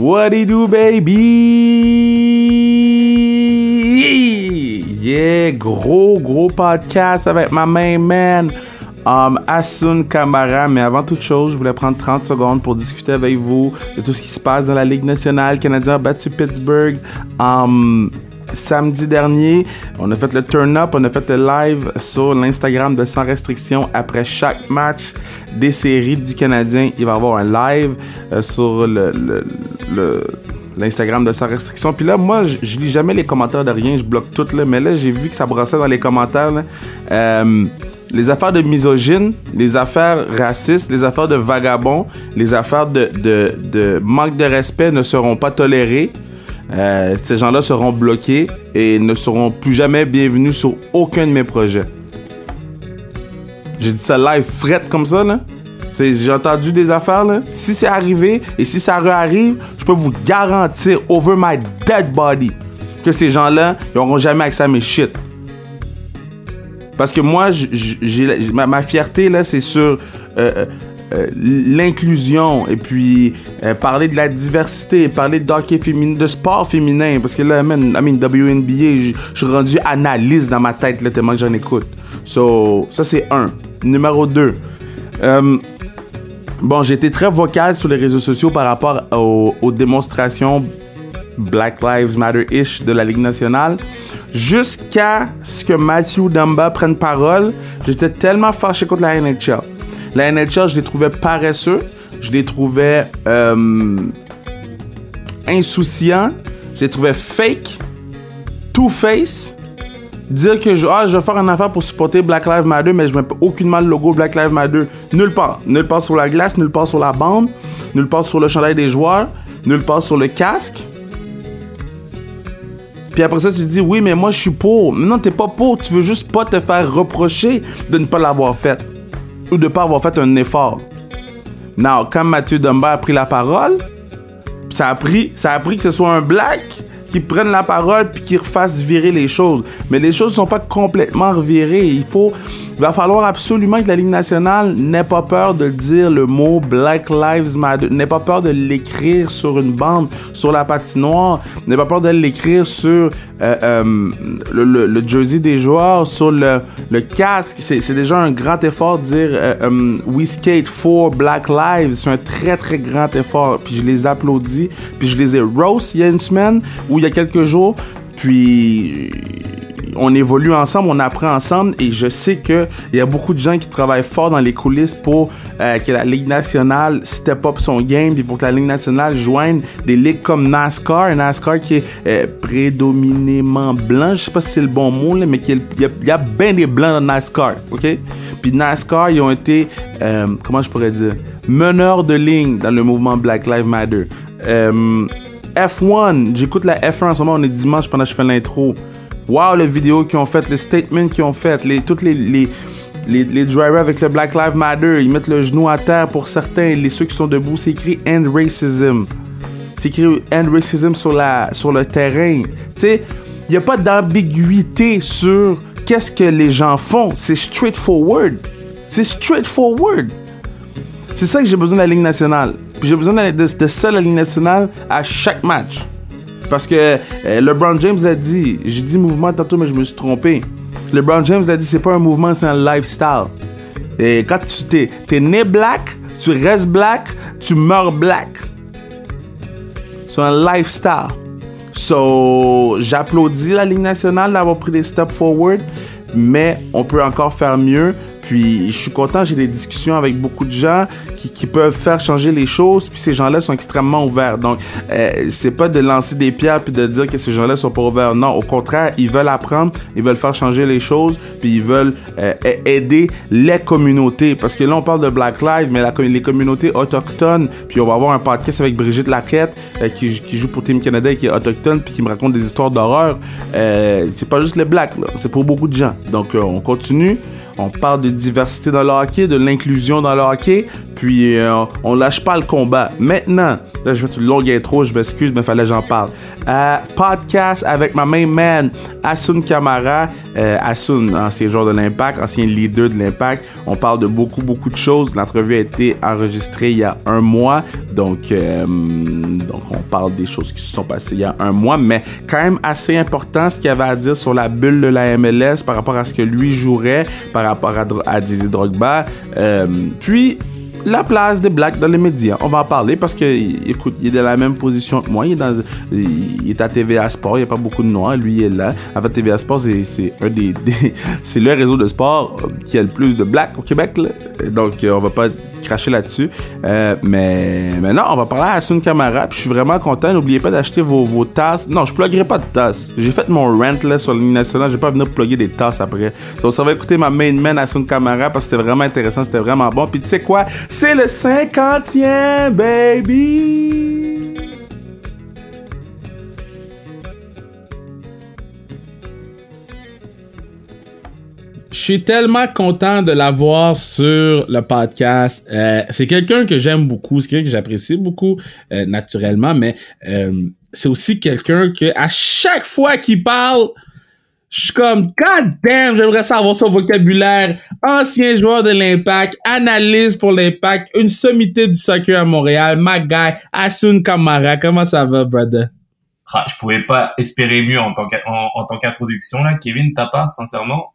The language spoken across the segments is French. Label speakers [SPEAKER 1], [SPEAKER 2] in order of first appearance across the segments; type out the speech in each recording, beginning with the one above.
[SPEAKER 1] What it do, baby? Yeah, gros, gros podcast avec ma main man, um, Asun Kamara. Mais avant toute chose, je voulais prendre 30 secondes pour discuter avec vous de tout ce qui se passe dans la Ligue nationale. Canadien a battu Pittsburgh. Um, samedi dernier, on a fait le turn-up, on a fait le live sur l'Instagram de Sans Restriction après chaque match des séries du Canadien. Il va y avoir un live euh, sur l'Instagram de Sans Restriction. Puis là, moi, je, lis jamais les commentaires de rien, je bloque tout là. Mais là, j'ai vu que ça brossait dans les commentaires. Euh, les affaires de misogyne, les affaires racistes, les affaires de vagabonds, les affaires de manque de respect ne seront pas tolérées. Euh, ces gens-là seront bloqués et ne seront plus jamais bienvenus sur aucun de mes projets. J'ai dit ça live fret comme ça, là. J'ai entendu des affaires, là. Si c'est arrivé et si ça réarrive, je peux vous garantir, over my dead body, que ces gens-là, n'auront jamais accès à mes shit. Parce que moi, ma, fierté, là, c'est sur euh, euh, l'inclusion et puis euh, parler de la diversité, parler de hockey féminin, de sport féminin parce que là, man, I mean, WNBA, je suis rendu analyste dans ma tête là, tellement que j'en écoute. So, ça c'est un. Numéro deux. Euh, bon, été très vocal sur les réseaux sociaux par rapport aux, aux démonstrations Black Lives Matter-ish de la Ligue nationale. Jusqu'à ce que Matthew Dumba prenne parole, j'étais tellement fâché contre la NHL. La NHL, je les trouvais paresseux, je les trouvais euh, insouciants, je les trouvais fake, two-face. Dire que je, ah, je vais faire une affaire pour supporter Black Lives Matter, mais je mets aucunement le logo Black Lives Matter nulle part. Nulle part sur la glace, nulle part sur la bande, nulle part sur le chandail des joueurs, nulle part sur le casque. Puis après ça, tu dis, oui, mais moi, je suis pour. Mais non, t'es pas pour. Tu veux juste pas te faire reprocher de ne pas l'avoir fait ou de ne pas avoir fait un effort. Now, quand Mathieu Dumba a pris la parole, ça a pris, ça a pris que ce soit un black qui prenne la parole puis qui refasse virer les choses. Mais les choses ne sont pas complètement revirées. Il faut, il va falloir absolument que la Ligue nationale n'ait pas peur de dire le mot Black Lives Matter, n'ait pas peur de l'écrire sur une bande, sur la patinoire, n'ait pas peur de l'écrire sur euh, euh, le, jersey des joueurs, sur le, casque. C'est déjà un grand effort de dire euh, We skate for Black Lives. C'est un très très grand effort. Puis je les applaudis. Puis je les ai roast il y a une semaine ou il y a quelques jours. Puis on évolue ensemble, on apprend ensemble et je sais que il y a beaucoup de gens qui travaillent fort dans les coulisses pour euh, que la Ligue nationale step up son game puis pour que la Ligue nationale joigne des ligues comme NASCAR, NASCAR qui est euh, prédominément blanc, je sais pas si c'est le bon mot là, mais il y, a, bien des blancs dans NASCAR, ok? Puis NASCAR, ils ont été, euh, comment je pourrais dire, meneurs de ligne dans le mouvement Black Lives Matter. F1, j'écoute la F1 en ce moment, on est dimanche pendant que je fais l'intro. Wow, les vidéos qu'ils ont faites, les statements qu'ils ont fait, les, toutes les, les, les, drivers avec le Black Lives Matter, ils mettent le genou à terre pour certains, les ceux qui sont debout, c'est écrit End Racism. C'est écrit End Racism sur, la, sur le terrain. Tu sais, il n'y a pas d'ambiguïté sur qu'est-ce que les gens font. C'est straightforward. C'est straightforward. C'est ça que j'ai besoin de la Ligue nationale. Puis j'ai besoin de, de, de la nationale, à chaque match. Parce que euh, LeBron James l'a dit. J'ai dit mouvement tantôt, mais je me suis trompé. LeBron James l'a dit, c'est pas un mouvement, c'est un lifestyle. Et quand tu t'es, es né black, tu restes black, tu meurs black. C'est un lifestyle. So, j'applaudis la Ligue nationale d'avoir pris des steps forward, mais on peut encore faire mieux. Puis je suis content, j'ai des discussions avec beaucoup de gens qui, peuvent faire changer les choses. Puis ces gens-là sont extrêmement ouverts. Donc euh, c'est pas de lancer des pierres puis de dire que ces gens-là sont pas ouverts. Non, au contraire, ils veulent apprendre, ils veulent faire changer les choses, puis ils veulent euh, aider les communautés. Parce que là on parle de Black Lives, mais les communautés autochtones. Puis on va avoir un podcast avec Brigitte Laquette euh, qui, joue pour Team Canada et qui est autochtone puis qui me raconte des histoires d'horreur. c'est pas juste les blacks, c'est pour beaucoup de gens. Donc on continue. On parle de diversité dans le hockey, de l'inclusion dans le hockey. Puis euh, on lâche pas le combat. Maintenant, là, je fais une longue intro, je m'excuse, mais fallait que j'en parle. Euh, podcast avec ma main man, Asun Kamara. Euh, Asun, ancien joueur de l'Impact, ancien leader de l'Impact. On parle de beaucoup, beaucoup de choses. L'entrevue a été enregistrée il y a un mois, donc, euh, donc on parle des choses qui se sont passées il y a un mois, mais quand même assez important ce qu'il avait à dire sur la bulle de la MLS par rapport à ce que lui jouerait, par rapport à, à Didier Drogba. Puis la place des blacks dans les médias. On va en parler parce que, écoute, il est dans la même position que moi. Il est, à TVA Sport. Il n'y a pas beaucoup de noirs. Lui, il est là. En fait, TVA Sport, c'est un des, c'est le réseau de sport qui a le plus de blacks au Québec. Donc, euh, on va pas cracher là-dessus. Euh, mais, non, on va parler à Asun Kamara. Puis je suis vraiment content. N'oubliez pas d'acheter vos, vos tasses. Non, je pluguerai pas de tasses. J'ai fait mon rent là, sur ligne nationale. Je vais pas venir plugger des tasses après. Donc, ça va écouter ma main man Asun Kamara parce que c'était vraiment intéressant. C'était vraiment bon. Puis tu sais quoi? C'est le cinquantième, baby! Je suis tellement content de l'avoir sur le podcast. Euh, c'est quelqu'un que j'aime beaucoup, c'est quelqu'un que j'apprécie beaucoup euh, naturellement, mais euh, c'est aussi quelqu'un que à chaque fois qu'il parle, je suis comme, god damn, j'aimerais savoir son vocabulaire. Ancien joueur de l'Impact, analyse pour l'Impact, une sommité du soccer à Montréal, my guy, Asun Kamara. Comment ça va, brother?
[SPEAKER 2] Ah, je pouvais pas espérer mieux en tant qu'introduction, là, Kevin, ta part, sincèrement?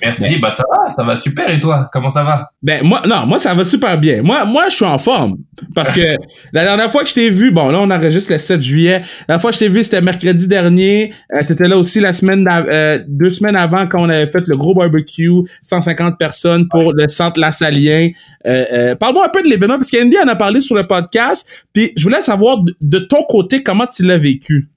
[SPEAKER 2] Merci, ben, bah ça va, ça va super. Et toi, comment ça va?
[SPEAKER 1] Ben moi, non, moi ça va super bien. Moi, moi, je suis en forme parce que la dernière fois que je t'ai vu, bon là on enregistre le 7 juillet. La dernière fois que je t'ai vu, c'était mercredi dernier. Euh, T'étais là aussi la semaine, euh, deux semaines avant quand on avait fait le gros barbecue, 150 personnes pour le centre La Salien. Euh, euh, Parle-moi un peu de l'événement parce qu'Andy en a parlé sur le podcast. Puis je voulais savoir de, de ton côté comment tu l'as vécu?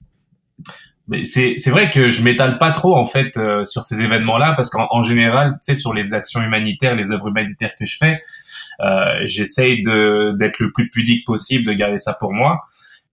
[SPEAKER 2] Mais c'est c'est vrai que je m'étale pas trop en fait euh, sur ces événements-là parce qu'en général, tu sais, sur les actions humanitaires, les œuvres humanitaires que je fais, euh, j'essaye de d'être le plus pudique possible, de garder ça pour moi.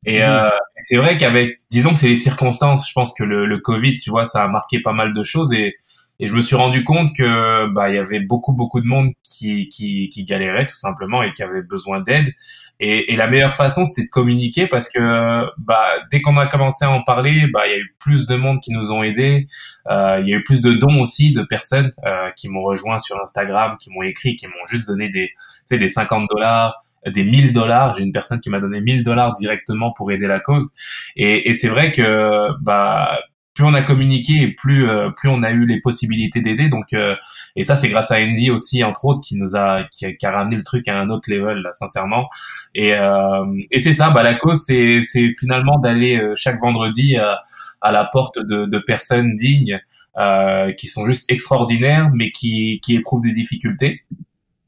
[SPEAKER 2] Et mmh. euh, c'est vrai qu'avec, disons que c'est les circonstances. Je pense que le, le Covid, tu vois, ça a marqué pas mal de choses et et je me suis rendu compte que bah il y avait beaucoup beaucoup de monde qui qui, qui galérait tout simplement et qui avait besoin d'aide. Et, et, la meilleure façon c'était de communiquer parce que bah dès qu'on a commencé à en parler, bah il y a eu plus de monde qui nous ont aidés. Euh, il y a eu plus de dons aussi de personnes euh, qui m'ont rejoint sur Instagram, qui m'ont écrit, qui m'ont juste donné des tu sais des 50 dollars des 1000 dollars. J'ai une personne qui m'a donné 1000 dollars directement pour aider la cause. Et, et c'est vrai que bah plus on a communiqué et plus euh, plus on a eu les possibilités d'aider. Donc euh, et ça c'est grâce à Andy aussi entre autres qui nous a qui a, qui a ramené le truc à un autre level là sincèrement. Et euh, et c'est ça. Bah la cause c'est c'est finalement d'aller chaque vendredi à la porte de, de personnes dignes qui sont juste extraordinaires mais qui qui éprouvent des difficultés.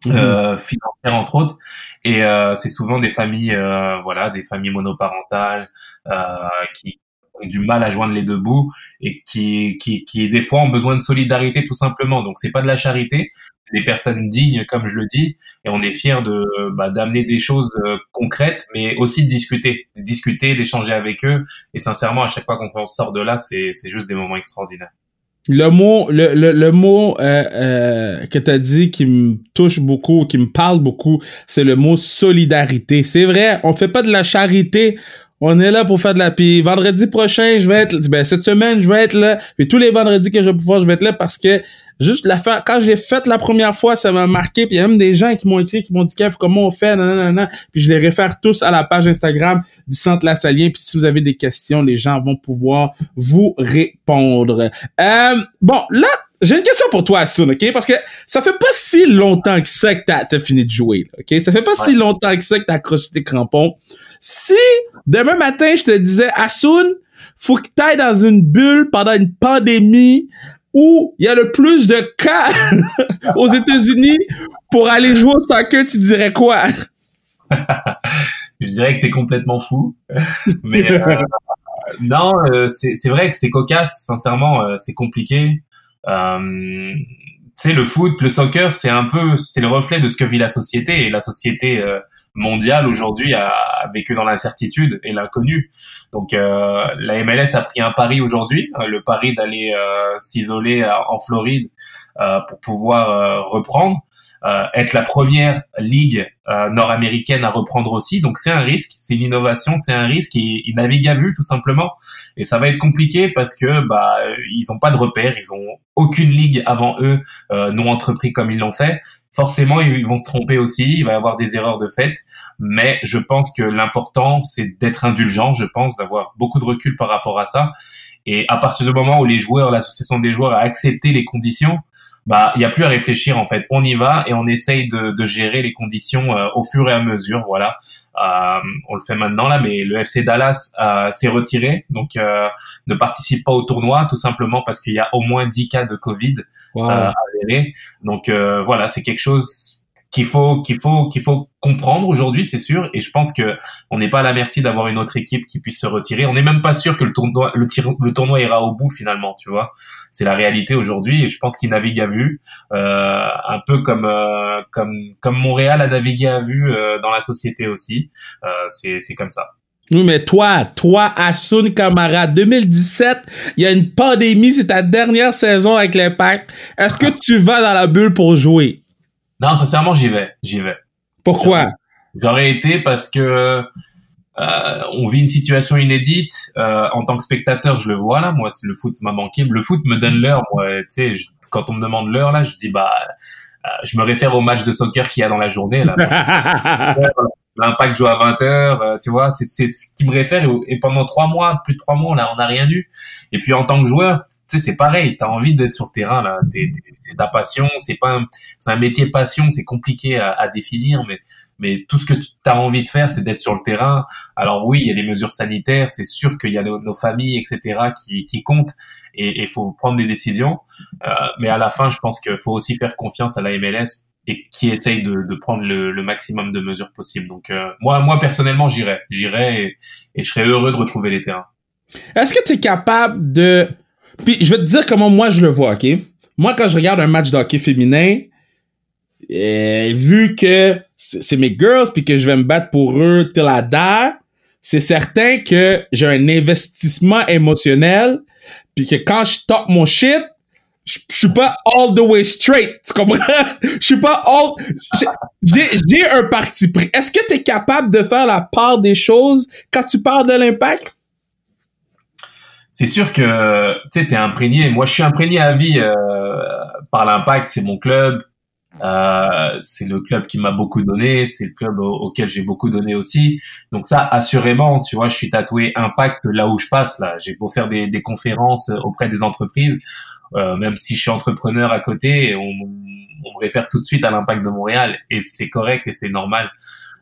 [SPEAKER 2] Mmh. Euh, financières entre autres et euh, c'est souvent des familles euh, voilà des familles monoparentales qui, du mal à joindre les deux bouts et qui, qui, qui des fois ont besoin de solidarité tout simplement. Donc c'est pas de la charité, c'est des personnes dignes comme je le dis et on est fier de bah, d'amener des choses euh, concrètes, mais aussi de discuter, de discuter, d'échanger avec eux. Et sincèrement, à chaque fois qu'on sort de là, c'est c'est juste des moments extraordinaires.
[SPEAKER 1] Le mot, le, le, le mot euh, euh, que tu as dit qui me touche beaucoup, qui me parle beaucoup, c'est le mot solidarité. C'est vrai, on fait pas de la charité, on est là pour faire de la puis vendredi prochain je vais être ben cette semaine je vais être là. Puis tous les vendredis que je vais pouvoir je vais être là parce que juste la fin quand j'ai fait la première fois ça m'a marqué. Puis il y a même des gens qui m'ont écrit qui m'ont dit Kev comment on fait? Non puis je les réfère tous à la page Instagram du Centre La Salien puis si vous avez des questions les gens vont pouvoir vous répondre. Euh, bon là j'ai une question pour toi, Asun, OK? Parce que ça fait pas si longtemps que ça que t'as as fini de jouer, OK? Ça fait pas si longtemps que ça que t'as accroché tes crampons. Si demain matin, je te disais, Asun, faut que tu ailles dans une bulle pendant une pandémie où il y a le plus de cas aux États-Unis pour aller jouer au soccer, tu dirais quoi?
[SPEAKER 2] je dirais que tu es complètement fou. Mais euh, non, euh, c'est vrai que c'est cocasse, sincèrement, euh, c'est compliqué. Euh, sais, le foot, le soccer, c'est un peu, c'est le reflet de ce que vit la société. Et la société mondiale aujourd'hui a, vécu dans l'incertitude et l'inconnu. Donc euh, la MLS a pris un pari aujourd'hui, euh, le pari d'aller euh, s'isoler en Floride pour pouvoir reprendre. Euh, être la première ligue euh, nord-américaine à reprendre aussi. Donc c'est un risque, c'est une innovation, c'est un risque. Ils, ils naviguent à vue tout simplement, et ça va être compliqué parce que bah ils ont pas de repères, ils ont aucune ligue avant eux euh, non entrepris comme ils l'ont fait. Forcément, ils vont se tromper aussi, il va y avoir des erreurs de fait, mais je pense que l'important c'est d'être indulgent. Je pense d'avoir beaucoup de recul par rapport à ça. Et à partir du moment où les joueurs, l'association des joueurs a accepté les conditions, bah il y a plus à réfléchir en fait. On y va et on essaye de, de gérer les conditions euh, au fur et à mesure. Voilà, euh, on le fait maintenant là, mais le FC Dallas euh, s'est retiré, donc euh, ne participe pas au tournoi tout simplement parce qu'il y a au moins 10 cas de Covid wow. avérés. Donc voilà, c'est quelque chose qu'il faut qu'il faut qu'il faut comprendre aujourd'hui, c'est sûr. Et je pense que on n'est pas à la merci d'avoir une autre équipe qui puisse se retirer. On n'est même pas sûr que le tournoi le, le tournoi ira au bout finalement, tu vois. C'est la réalité aujourd'hui. Et je pense qu'il navigue à vue, euh, un peu comme euh, comme comme Montréal a navigué à vue euh, dans la société aussi. Euh, c'est c'est comme ça.
[SPEAKER 1] Oui, mais toi, toi, Asun Kamara, 2017, il y a une pandémie, c'est ta dernière saison avec l'impact. Est-ce que tu vas dans la bulle pour jouer?
[SPEAKER 2] Non, sincèrement, j'y vais, j'y vais.
[SPEAKER 1] Pourquoi?
[SPEAKER 2] J'aurais été parce que euh, on vit une situation inédite. Euh, en tant que spectateur, je le vois là. Moi, le foot m'a manqué. Le foot me donne l'heure. Moi, tu sais, quand on me demande l'heure là, je dis bah, euh, je me réfère au match de soccer qu'il y a dans la journée là. L'impact joue à 20 heures, euh, tu vois, c'est ce qui me réfère. Et pendant trois mois, plus de trois mois, là, on n'a rien eu. Et puis en tant que joueur, tu sais, c'est pareil. T'as envie d'être sur le terrain là. C'est ta passion. C'est pas, un, c'est un métier passion. C'est compliqué à, à, définir, mais mais tout ce que tu as envie de faire, c'est d'être sur le terrain. Alors oui, il y a des mesures sanitaires. C'est sûr qu'il y a nos, nos, familles, etc., qui qui comptent. Et il faut prendre des décisions. Euh, mais à la fin, je pense qu'il faut aussi faire confiance à la MLS et qui essaye de, de prendre le, le, maximum de mesures possibles. Donc euh, moi, moi personnellement, j'irai, j'irai et, et, je serais heureux de retrouver les terrains.
[SPEAKER 1] Est-ce que tu es capable de... Puis je vais te dire comment moi je le vois, ok? Moi, quand je regarde un match de hockey féminin, et vu que c'est mes girls puis que je vais me battre pour eux till I die, c'est certain que j'ai un investissement émotionnel puis que quand je top mon shit, je, suis pas all the way straight, tu comprends? Je suis pas all... J'ai un parti pris. Est-ce que tu es capable de faire la part des choses quand tu parles de l'impact?
[SPEAKER 2] C'est sûr que, tu sais, t'es imprégné. Moi, je suis imprégné à vie euh, par l'impact. C'est mon club. Euh, c'est le club qui m'a beaucoup donné. C'est le club auquel j'ai beaucoup donné aussi. Donc ça, assurément, tu vois, je suis tatoué impact là où je passe. Là, j'ai beau faire des, des conférences auprès des entreprises euh, même si je suis entrepreneur à côté, on, on me réfère tout de suite à l'impact de Montréal et c'est correct et c'est normal.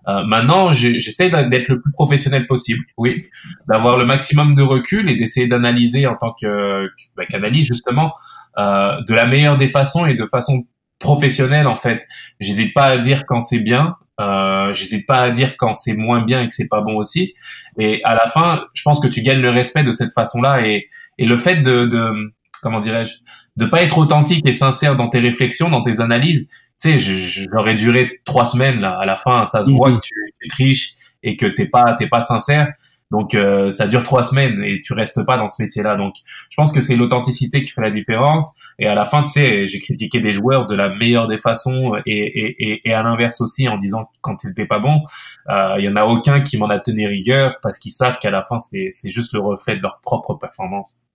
[SPEAKER 2] Euh, maintenant, j'essaie d'être le plus professionnel possible, oui, d'avoir le maximum de recul et d'essayer d'analyser en tant que bah, qu'analyse justement euh, de la meilleure des façons et de façon professionnelle en fait. J'hésite pas à dire quand c'est bien, euh, j'hésite pas à dire quand c'est moins bien et que c'est pas bon aussi. Et à la fin, je pense que tu gagnes le respect de cette façon-là et, et le fait de, de comment dirais-je, de pas être authentique et sincère dans tes réflexions, dans tes analyses. Tu sais, j'aurais duré trois semaines là. À la fin, ça se voit mhm. que tu, tu, triches et que t'es pas t'es pas sincère. Donc euh, ça dure trois semaines et tu restes pas dans ce métier-là. Donc je pense que c'est l'authenticité qui fait la différence. Et à la fin, tu sais, j'ai critiqué des joueurs de la meilleure des façons et, et, et, et à l'inverse aussi en disant quand ils étaient pas bons. Euh, il y en a aucun qui m'en a tenu rigueur parce qu'ils savent qu'à la fin c'est juste le reflet de leur propre performance.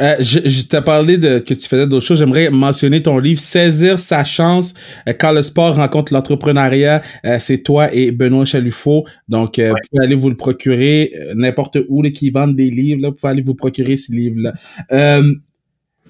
[SPEAKER 1] Euh, je, je t'ai parlé de que tu faisais d'autres choses. J'aimerais mentionner ton livre Saisir sa chance euh, quand le sport rencontre l'entrepreneuriat. Euh, c'est toi et Benoît Chaluffo. Donc, euh, ouais. vous pouvez aller vous le procurer n'importe où les qui vendent des livres. Là, vous pouvez aller vous procurer ces livres-là.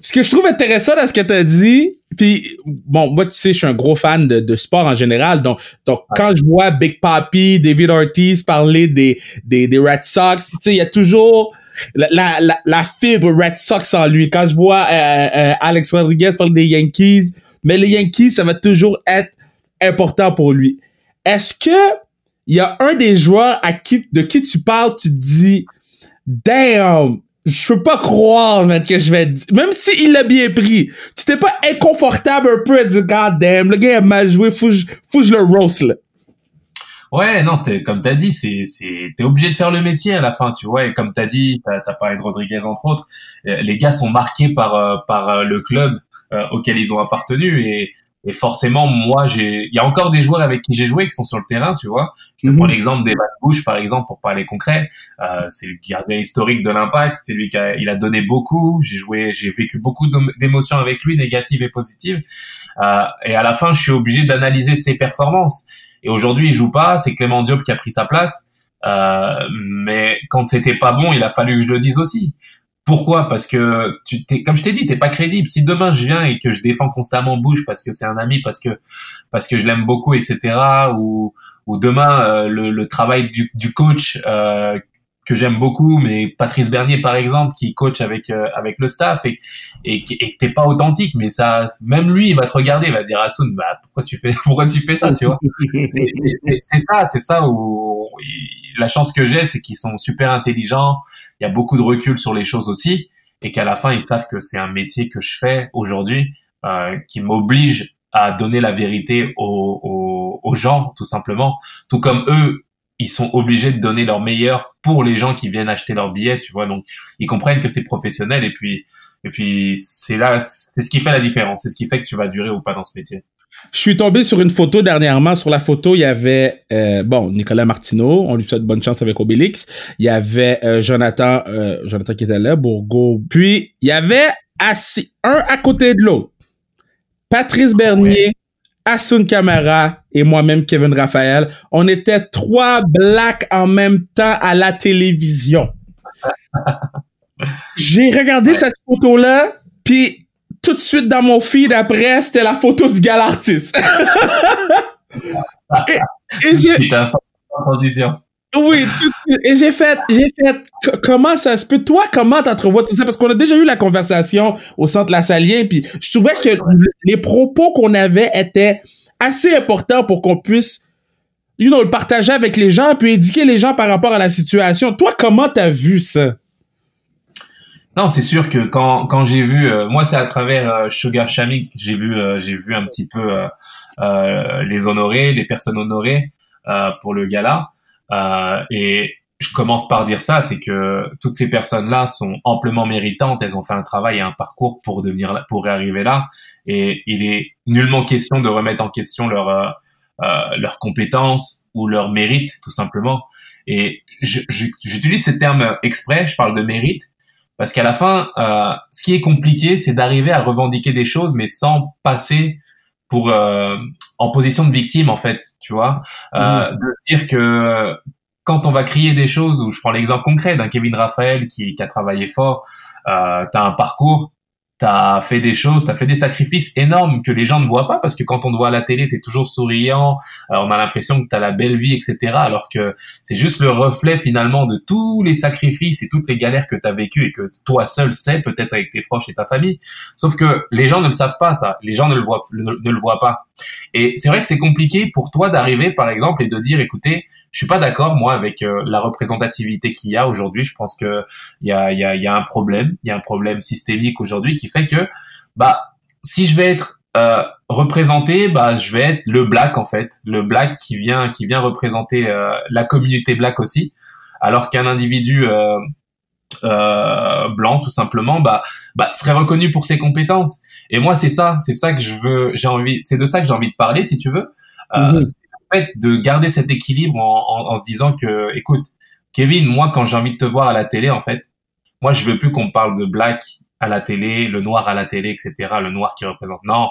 [SPEAKER 1] ce que je trouve intéressant dans ce que tu as dit, puis bon, moi tu sais, je suis un gros fan de, de sport en général. Donc, donc ouais. quand je vois Big Papi, David Ortiz parler des des, des Red Sox, tu sais, il y a toujours la, la, la, fibre Red Sox en lui. Quand je vois euh, euh, Alex Rodriguez parler des Yankees, mais les Yankees, ça va toujours être important pour lui. Est-ce que il y a un des joueurs à qui, de qui tu parles, tu dis, damn, je peux pas croire, que je vais. Même s'il l'a bien pris, tu t'es pas inconfortable un peu à dire, god damn, le gars a mal joué, faut que le roast.
[SPEAKER 2] Ouais, non, es, comme t'as dit, c'est, c'est, t'es obligé de faire le métier à la fin, tu vois. Et comme t'as dit, t'as, as parlé de Rodriguez entre autres. Euh, les gars sont marqués par euh, par euh, le club auquel ils ont appartenu et Et forcément, moi, j'ai, il y a encore des joueurs avec qui j'ai joué qui sont sur le terrain, tu vois. Je te
[SPEAKER 1] Mhm.
[SPEAKER 2] prends l'exemple d'Evan Bush, par exemple, pour parler concret. Euh, c'est le gardien historique de l'Impact. C'est lui qui a, il a donné beaucoup. J'ai joué, j'ai vécu beaucoup d'ém- d'émotions avec lui, négatives et positives. Euh, et à la fin, je suis obligé d'analyser ses performances. Et aujourd'hui, il joue pas. C'est Clément Diop qui a pris sa place. Euh, mais quand c'était pas bon, il a fallu que je le dise aussi. Pourquoi? Parce que tu t'es, comme je t'ai dit, t'es pas crédible. Si demain je viens et que je défends constamment Bush parce que c'est un ami, parce que parce que je l'aime beaucoup, etc. Ou ou demain euh, le, le travail du, du coach euh, que j'aime beaucoup, mais Patrice Bernier par exemple qui coach avec euh, avec le staff et et, et t'es pas authentique, mais ça même lui il va te regarder, il va dire Assoun, bah pourquoi tu fais pourquoi tu fais ça, tu vois? C'est- ça, c'est ça où la chance que j'ai, c'est qu'ils sont super intelligents. Il y a beaucoup de recul sur les choses aussi, et qu'à la fin ils savent que c'est un métier que je fais aujourd'hui, euh, qui m'oblige à donner la vérité aux, aux gens, tout simplement. Tout comme eux, ils sont obligés de donner leur meilleur pour les gens qui viennent acheter leurs billets, tu vois. Donc ils comprennent que c'est professionnel, et puis et puis c'est là, c'est ce qui fait la différence, c'est ce qui fait que tu vas durer ou pas dans ce métier.
[SPEAKER 1] Je suis tombé sur une photo dernièrement. Sur la photo, il y avait euh, bon Nicolas Martineau. On lui souhaite bonne chance avec Obélix. Il y avait euh, Jonathan, euh, Jonathan qui était là, Bourgo. Puis il y avait assis un à côté de l'autre. Patrice Bernier, Assun Camara et moi-même Kevin Raphaël. On était trois blacks en même temps à la télévision. J'ai regardé
[SPEAKER 2] Ouais.
[SPEAKER 1] cette photo-là, puis tout de suite dans mon feed après, c'était la photo du gars artiste. et j'ai,
[SPEAKER 2] transition.
[SPEAKER 1] Oui, tout de suite. et j'ai fait, j'ai fait, co- comment ça se peut? Toi, comment t'entrevois tout ça? Parce qu'on a déjà eu la conversation au centre La Saline, puis je trouvais que les propos qu'on avait étaient assez importants pour qu'on puisse, you know, le partager avec les gens, puis éduquer les gens par rapport à la situation. Toi, comment t'as vu ça?
[SPEAKER 2] Non, c'est sûr que quand quand j'ai vu, euh, moi c'est à travers euh, Sugar Shamik, j'ai vu euh, j'ai vu un petit peu les honorés, les personnes honorées pour le gala, et je commence par dire ça, c'est que toutes ces personnes-là sont amplement méritantes, elles ont fait un travail et un parcours pour devenir là, pour arriver là, et il est nullement question de remettre en question leur euh, euh, leurs compétences ou leur mérite tout simplement. Et j'utilise ces termes exprès, je parle de mérite parce qu'à la fin, euh, ce qui est compliqué, c'est d'arriver à revendiquer des choses, mais sans passer pour euh, en position de victime, en fait, tu vois, euh, de se dire que quand on va crier des choses, ou je prends l'exemple concret d'un Kevin Raphaël qui, qui a travaillé fort, euh, t'as un parcours, t'as fait des choses, t'as fait des sacrifices énormes que les gens ne voient pas, parce que quand on te voit à la télé, t'es toujours souriant, euh, on a l'impression que t'as la belle vie, etc., alors que c'est juste le reflet finalement de tous les sacrifices et toutes les galères que tu as vécues et que toi seul sais, peut-être avec tes proches et ta famille. Sauf que les gens ne le savent pas, ça. Les gens ne le voient, ne, le voient pas. Et c'est vrai que c'est compliqué pour toi d'arriver, par exemple, et de dire, écoutez, je suis pas d'accord, moi, avec euh, la représentativité qu'il y a aujourd'hui. Je pense que il y a, y, a, y a un problème, il y a un problème systémique aujourd'hui fait que, bah, si je vais être euh, représenté, bah, je vais être le black en fait, le black qui vient qui vient représenter euh, la communauté black aussi, alors qu'un individu euh, blanc tout simplement, bah, bah, serait reconnu pour ses compétences. Et moi, c'est ça, c'est ça que je veux, j'ai envie, c'est de ça que j'ai envie de parler, si tu veux. Euh,
[SPEAKER 1] Mhm.
[SPEAKER 2] en fait de garder cet équilibre en, en, en se disant que, écoute, Kevin, moi, quand j'ai envie de te voir à la télé, en fait, moi, je veux plus qu'on parle de black à la télé, le noir à la télé, etc., le noir qui représente. Non,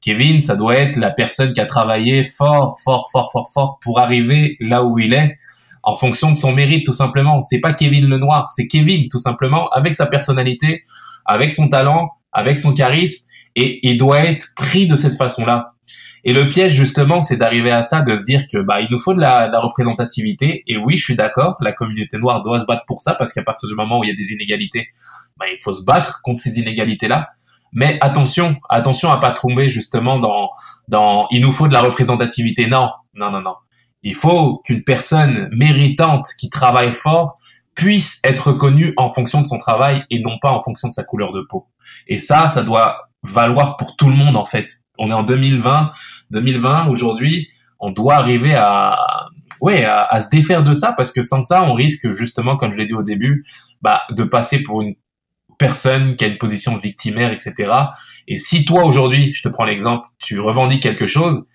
[SPEAKER 2] Kevin, ça doit être la personne qui a travaillé fort, fort, fort, fort, fort pour arriver là où il est en fonction de son mérite, tout simplement. C'est pas Kevin le noir, c'est Kevin, tout simplement, avec sa personnalité, avec son talent, avec son charisme, et il doit être pris de cette façon-là. Et le piège, justement, c'est d'arriver à ça, de se dire que bah il nous faut de la, de la représentativité. Et oui, je suis d'accord, la communauté noire doit se battre pour ça, parce qu'à partir du moment où il y a des inégalités, bah, il faut se battre contre ces inégalités-là. Mais attention, attention à pas tomber justement dans dans il nous faut de la représentativité. Non, non, non, non. Il faut qu'une personne méritante qui travaille fort puisse être reconnue en fonction de son travail et non pas en fonction de sa couleur de peau. Et ça, ça doit valoir pour tout le monde en fait. On est en 2020, 2020 aujourd'hui, on doit arriver à ouais à, se défaire de ça parce que sans ça, on risque justement, comme je l'ai dit au début, bah, de passer pour une personne qui a une position victimaire, etc. Et si toi aujourd'hui, je te prends l'exemple, tu revendiques quelque chose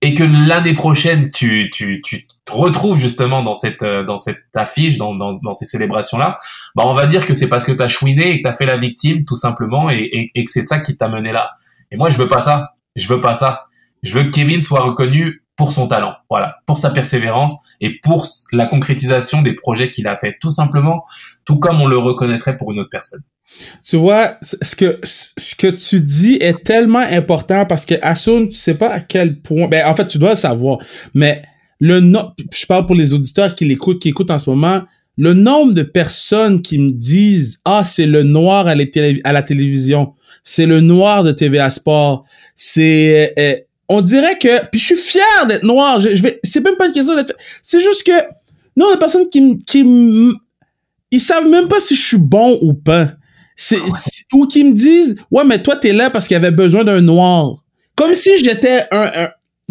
[SPEAKER 2] et que l'année prochaine tu, tu, tu te retrouves justement dans cette euh, dans cette affiche, dans, dans, dans ces célébrations là, bah on va dire que c'est parce que t'as chouiné et que t'as fait la victime tout simplement et, et, et que c'est ça qui t'a mené là. Et moi je veux pas ça, je veux pas ça. Je veux que Kevin soit reconnu pour son talent, voilà, pour sa persévérance et pour la concrétisation des projets qu'il a fait, tout simplement, tout comme on le reconnaîtrait pour une autre personne.
[SPEAKER 1] Tu vois, ce que, ce que tu dis est tellement important parce que Asun, tu sais pas à quel point, ben, en fait, tu dois le savoir, mais le nom, je parle pour les auditeurs qui l'écoutent, qui écoutent en ce moment, le nombre de personnes qui me disent, ah, c'est le noir à la, à la télévision, c'est le noir de TVA Sport, c'est, euh, on dirait que puis je suis fier d'être noir. Je, vais c'est même pas une question d'être c'est juste que non les personnes qui qui ils savent même pas si je suis bon ou pas. C'est ou qui me disent ouais mais toi t'es là parce qu'il y avait besoin d'un noir comme si j'étais un, un,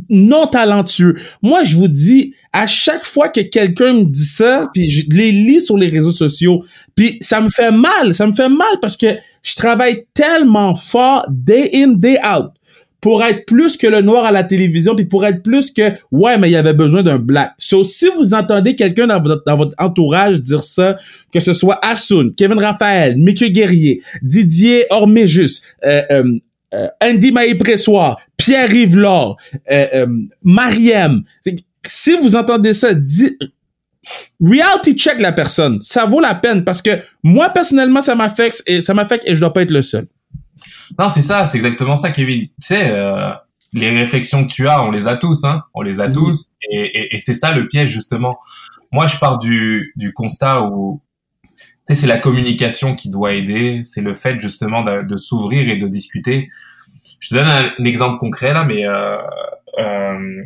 [SPEAKER 1] non talentueux moi je vous dis à chaque fois que quelqu'un me dit ça puis je les lis sur les réseaux sociaux puis ça me fait mal ça me fait mal parce que je travaille tellement fort day in day out pour être plus que le noir à la télévision, puis pour être plus que ouais, mais il y avait besoin d'un black. So, si vous entendez quelqu'un dans votre, votre entourage dire ça, que ce soit Asun, Kevin Raphaël, Mickey Guerrier, Didier Orméjus, euh, euh, euh, Andy Maïpressoir, Pierre Rivelard, euh, euh, Mariem, si vous entendez ça, dites reality check la personne. Ça vaut la peine parce que moi personnellement ça m'affecte et ça m'affecte et je dois pas être le seul.
[SPEAKER 2] Non, c'est ça, c'est exactement ça, Kevin. Tu sais, euh, les réflexions que tu as, on les a tous, hein, on les a tous, et, et, et c'est ça le piège justement. Moi, je pars du, du constat où, sais, c'est la communication qui doit aider, c'est le fait justement de, de s'ouvrir et de discuter. Je te donne un, un exemple concret là, mais euh, euh,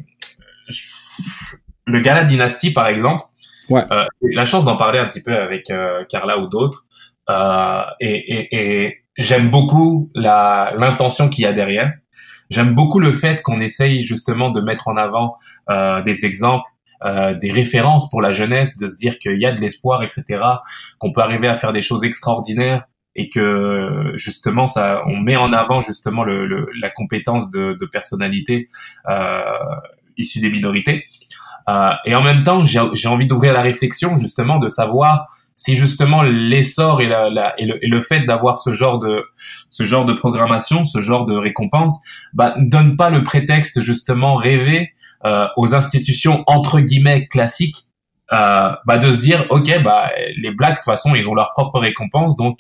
[SPEAKER 2] le gala Dynasty par exemple,
[SPEAKER 1] ouais.
[SPEAKER 2] euh, la chance d'en parler un petit peu avec euh, Carla ou d'autres, euh, et, et, et j'aime beaucoup la l'intention qu'il y a derrière. J'aime beaucoup le fait qu'on essaye justement de mettre en avant euh, des exemples, euh, des références pour la jeunesse, de se dire qu'il y a de l'espoir, etc., qu'on peut arriver à faire des choses extraordinaires et que justement ça, on met en avant justement le, le la compétence de, de personnalité euh, issue des minorités. Euh, et en même temps, j'ai envie d'ouvrir la réflexion justement de savoir si justement l'essor et, la, la, et, le, et, le, fait d'avoir ce genre de ce genre de programmation, ce genre de récompense, bah, donne pas le prétexte justement rêvé euh, aux institutions entre guillemets classiques, euh, bah, de se dire ok bah les blacks de toute façon ils ont leur propre récompense donc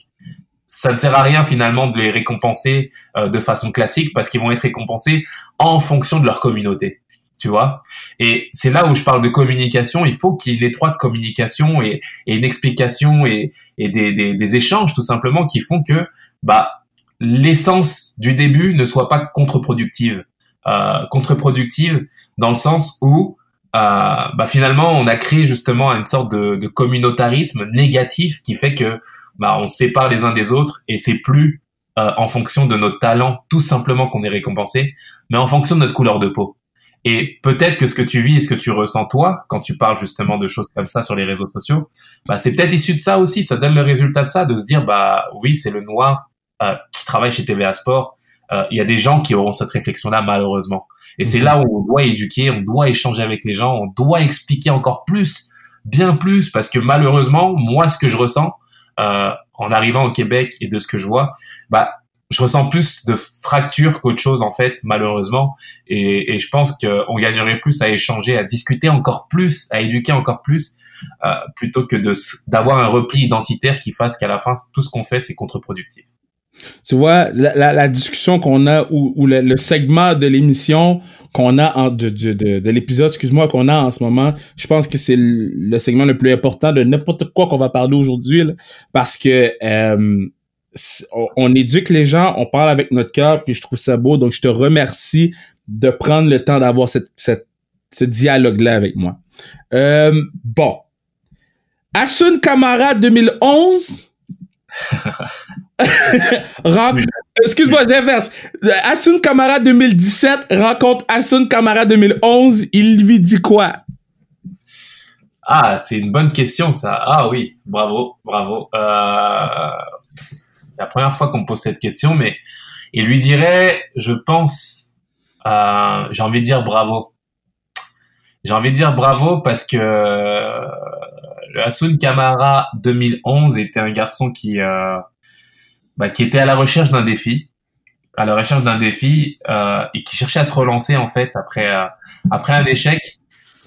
[SPEAKER 2] ça ne sert à rien finalement de les récompenser euh, de façon classique parce qu'ils vont être récompensés en fonction de leur communauté tu vois. Et c'est là où je parle de communication. Il faut qu'il y ait une étroite communication et, une explication et, des, des, échanges tout simplement qui font que bah l'essence du début ne soit pas contre-productive. Euh, contre-productive dans le sens où euh, bah finalement on a créé justement une sorte de, de communautarisme négatif qui fait que bah on sépare les uns des autres et c'est plus euh, en fonction de notre talent tout simplement qu'on est récompensé, mais en fonction de notre couleur de peau. Et peut-être que ce que tu vis et ce que tu ressens toi, quand tu parles justement de choses comme ça sur les réseaux sociaux, bah, c'est peut-être issu de ça aussi. Ça donne le résultat de ça, de se dire, bah oui, c'est le noir euh, qui travaille chez TVA Sport. Euh, il y a des gens qui auront cette réflexion-là, malheureusement. Et c'est là où on doit éduquer, on doit échanger avec les gens, on doit expliquer encore plus, bien plus, parce que malheureusement, moi, ce que je ressens euh, en arrivant au Québec et de ce que je vois, bah je ressens plus de fractures qu'autre chose en fait malheureusement. Et, et je pense qu'on gagnerait plus à échanger à discuter encore plus à éduquer encore plus euh, plutôt que d'avoir un repli identitaire qui fasse qu'à la fin tout ce qu'on fait c'est contre-productif
[SPEAKER 1] tu vois la, la, la discussion qu'on a ou, ou le, le, segment de l'émission qu'on a en, de, de, de, de l'épisode excuse-moi qu'on a en ce moment je pense que c'est le, le, segment le plus important de n'importe quoi qu'on va parler aujourd'hui parce que euh, on éduque les gens, on parle avec notre cœur, puis je trouve ça beau. Donc, je te remercie de prendre le temps d'avoir cette, cette, ce dialogue-là avec moi. Euh, bon. Asun Kamara 2011. Excuse-moi, j'inverse. Asun Kamara 2017 rencontre Asun Kamara 2011. Il lui dit quoi?
[SPEAKER 2] Ah, c'est une bonne question, ça. Ah oui, bravo, bravo. Euh c'est la première fois qu'on me pose cette question, mais il lui dirait, je pense, euh, j'ai envie de dire bravo. J'ai envie de dire bravo parce que euh, le Hasoun Kamara 2011 était un garçon qui, euh, bah, qui était à la recherche d'un défi, à la recherche d'un défi euh, et qui cherchait à se relancer en fait après euh, après un échec,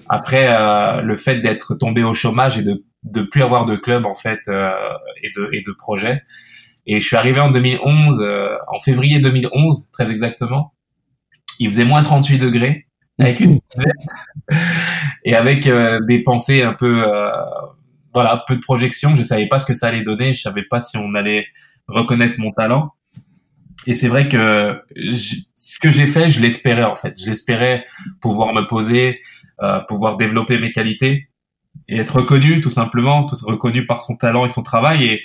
[SPEAKER 2] après euh, le fait d'être tombé au chômage et de de plus avoir de club en fait euh, et de et de projet. Et je suis arrivé en 2011, euh, en février 2011 très exactement. Il faisait moins 38 degrés avec une et avec euh, des pensées un peu voilà peu de projection. Je savais pas ce que ça allait donner. Je savais pas si on allait reconnaître mon talent. Et c'est vrai que ce que j'ai fait, je l'espérais en fait. Je l'espérais pouvoir me poser, euh, pouvoir développer mes qualités et être reconnu tout simplement, tout reconnu par son talent et son travail. Et,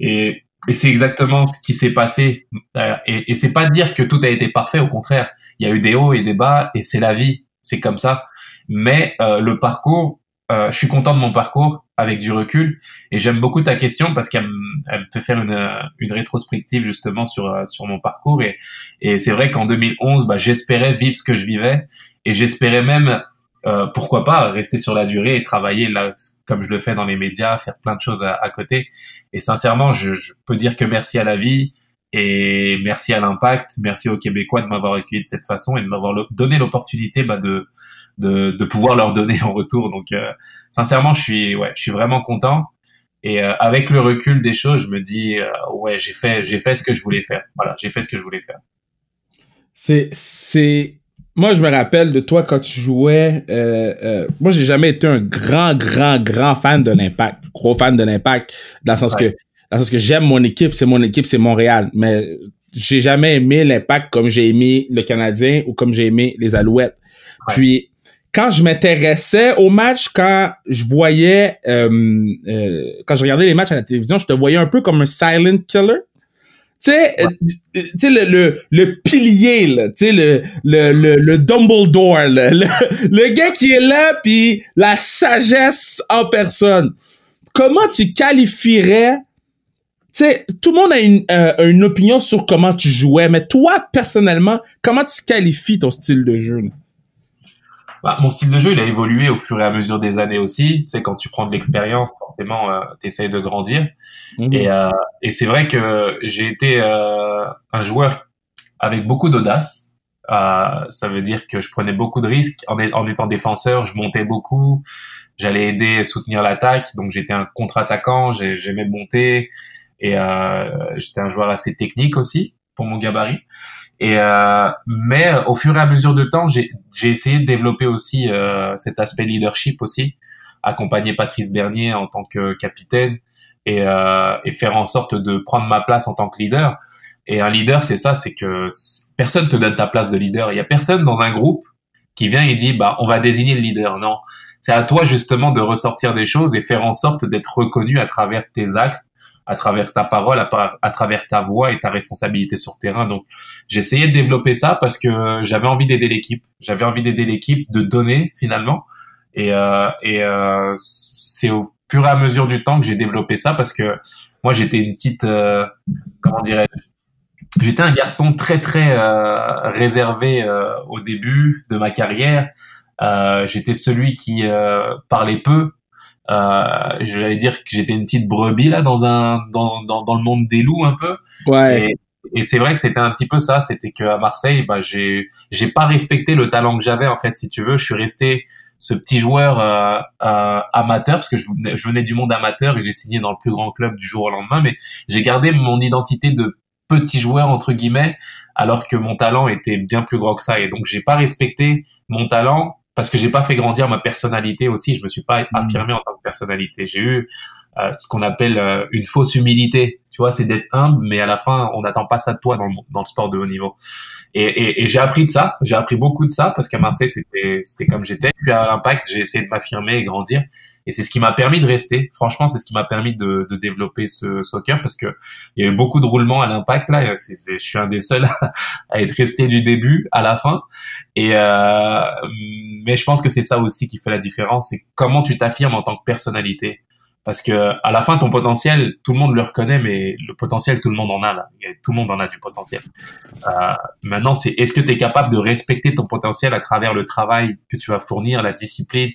[SPEAKER 2] et, et c'est exactement ce qui s'est passé. Euh, et, et c'est pas dire que tout a été parfait, au contraire. Il y a eu des hauts et des bas, et c'est la vie, c'est comme ça. Mais euh, le parcours, euh, je suis content de mon parcours avec du recul et j'aime beaucoup ta question parce qu'elle me fait faire une, une rétrospective justement sur euh, sur mon parcours et et c'est vrai qu'en 2011 bah, j'espérais vivre ce que je vivais et j'espérais même euh, pourquoi pas rester sur la durée et travailler là comme je le fais dans les médias faire plein de choses à, à côté. Et sincèrement je, je, peux dire que merci à la vie et merci à l'impact. Merci aux Québécois de m'avoir accueilli de cette façon et de m'avoir donné l'opportunité bah, de de, de pouvoir leur donner en retour. Donc, euh, sincèrement, je suis, ouais, je suis vraiment content. Et euh, avec le recul des choses, je me dis, euh, ouais, j'ai fait, j'ai fait ce que je voulais faire. Voilà, j'ai fait ce que je voulais faire.
[SPEAKER 1] C'est, c'est, moi, je me rappelle de toi quand tu jouais. Euh, euh, moi, j'ai jamais été un grand, grand, grand fan de l'Impact, gros fan de l'Impact, dans le sens ouais. que, dans le sens que j'aime mon équipe, c'est mon équipe, c'est Montréal, mais j'ai jamais aimé l'Impact comme j'ai aimé le Canadien ou comme j'ai aimé les Alouettes. Ouais. Puis quand je m'intéressais au match, quand je voyais, euh, euh, quand je regardais les matchs à la télévision, je te voyais un peu comme un silent killer. Tu sais, ouais. euh, tu sais le, le, le pilier, là, tu sais, le, le, le, le Dumbledore, là, le, le gars qui est là, puis la sagesse en personne. Comment tu qualifierais tu sais, tout le monde a une, euh, une opinion sur comment tu jouais, mais toi, personnellement, comment tu qualifies ton style de jeu? Là?
[SPEAKER 2] Bah, mon style de jeu, il a évolué au fur et à mesure des années aussi. Tu sais, quand tu prends de l'expérience, forcément, euh, tu essayes de grandir. Mmh. Et, euh, et c'est vrai que j'ai été euh, un joueur avec beaucoup d'audace. Euh, ça veut dire que je prenais beaucoup de risques. En, en étant défenseur, je montais beaucoup. J'allais aider et soutenir l'attaque. Donc, j'étais un contre-attaquant. J'aimais monter. Et euh, j'étais un joueur assez technique aussi, pour mon gabarit. Et euh, mais au fur et à mesure de temps, j'ai essayé de développer aussi euh, cet aspect leadership aussi, accompagner Patrice Bernier en tant que capitaine et, euh, et faire en sorte de prendre ma place en tant que leader. Et un leader, c'est ça, c'est que personne te donne ta place de leader. Il y a personne dans un groupe qui vient et dit bah on va désigner le leader. Non, c'est à toi justement de ressortir des choses et faire en sorte d'être reconnu à travers tes actes à travers ta parole, à, travers ta voix et ta responsabilité sur terrain. Donc, j'essayais de développer ça parce que j'avais envie d'aider l'équipe. J'avais envie d'aider l'équipe, de donner finalement. Et, euh, et euh, c'est au fur et à mesure du temps que j'ai développé ça parce que moi, j'étais une petite, euh, comment dirais-je, j'étais un garçon très très euh, réservé euh, au début de ma carrière. Euh, j'étais celui qui parlait peu, euh, j'allais dire que j'étais une petite brebis là dans un dans, dans, dans le monde des loups un peu.
[SPEAKER 1] Ouais.
[SPEAKER 2] Et, et c'est vrai que c'était un petit peu ça, c'était que à Marseille, bah j'ai j'ai pas respecté le talent que j'avais en fait, si tu veux, je suis resté ce petit joueur euh, euh, amateur parce que je venais, je venais du monde amateur et j'ai signé dans le plus grand club du jour au lendemain, mais j'ai gardé mon identité de petit joueur entre guillemets alors que mon talent était bien plus grand que ça. Et donc j'ai pas respecté mon talent parce que j'ai pas fait grandir ma personnalité aussi. Je me suis pas affirmé en tant que personnalité. J'ai eu euh, ce qu'on appelle euh, une fausse humilité. Tu vois, c'est d'être humble, mais à la fin, on n'attend pas ça de toi dans le, dans le sport de haut niveau. Et, et, et j'ai appris de ça. J'ai appris beaucoup de ça parce qu'à Marseille, c'était c'était comme j'étais. Puis à l'Impact, j'ai essayé de m'affirmer et grandir. Et c'est ce qui m'a permis de rester. Franchement, c'est ce qui m'a permis de, de développer ce soccer parce que il y a eu beaucoup de roulements à l'Impact là. Je suis un des seuls à, à, être resté du début à la fin. Et euh, mais je pense que c'est ça aussi qui fait la différence. C'est comment tu t'affirmes en tant que personnalité parce que à la fin ton potentiel tout le monde le reconnaît mais le potentiel tout le monde en a là tout le monde en a du potentiel euh, maintenant c'est est-ce que tu es capable de respecter ton potentiel à travers le travail que tu vas fournir la discipline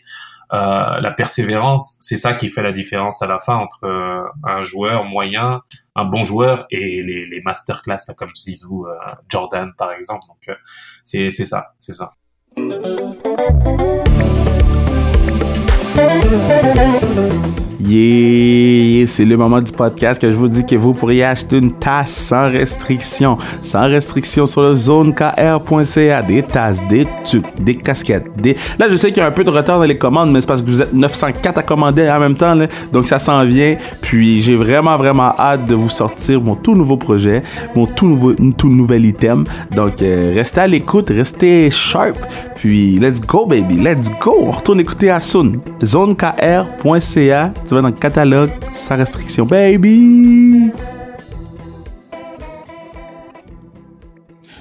[SPEAKER 2] euh, la persévérance c'est ça qui fait la différence à la fin entre euh, un joueur moyen un bon joueur et les, les masterclass comme Zizou euh, Jordan par exemple. Donc c'est ça c'est ça
[SPEAKER 1] Yeah, c'est le moment du podcast que je vous dis que vous pourriez acheter une tasse sans restriction. Sans restriction sur le zonekr.ca. Des tasses, des tucs, des casquettes. Des... Là, je sais qu'il y a un peu de retard dans les commandes, mais c'est parce que vous êtes 904 à commander en même temps. Là. Donc, ça s'en vient. Puis, j'ai vraiment, vraiment hâte de vous sortir mon tout nouveau projet, mon tout nouveau, tout nouvel item. Donc, euh, restez à l'écoute, restez sharp. Puis, let's go, baby. Let's go. On retourne écouter Asun. Zonekr.ca tu vas dans le catalogue sans restriction, baby!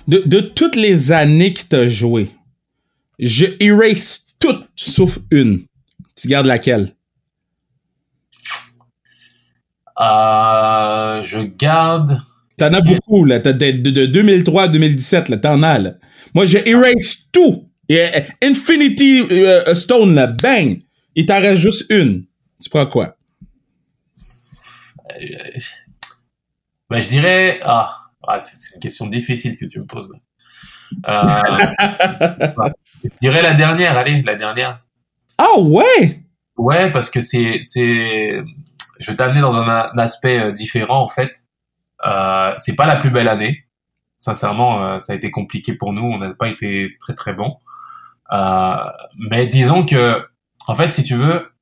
[SPEAKER 3] De, de toutes les années que tu as joué, je erase toutes sauf une. Tu gardes laquelle?
[SPEAKER 2] Euh, je garde.
[SPEAKER 3] T'en as beaucoup, là. de, de, 2003 à 2017, là. T'en as, là. Moi, je erase tout. Infinity euh, Stone, là. Bang! Il t'en reste juste une. Tu prends quoi?
[SPEAKER 2] Euh, ben, je dirais. Ah, ah c'est une question difficile que tu me poses. Euh, je dirais la dernière, allez, la dernière.
[SPEAKER 3] Ah ouais?
[SPEAKER 2] Ouais, parce que c'est. Je vais t'amener dans un, aspect différent, en fait. Euh, c'est pas la plus belle année. Sincèrement, ça a été compliqué pour nous. On n'a pas été très très bon. mais disons que, en fait, si tu veux,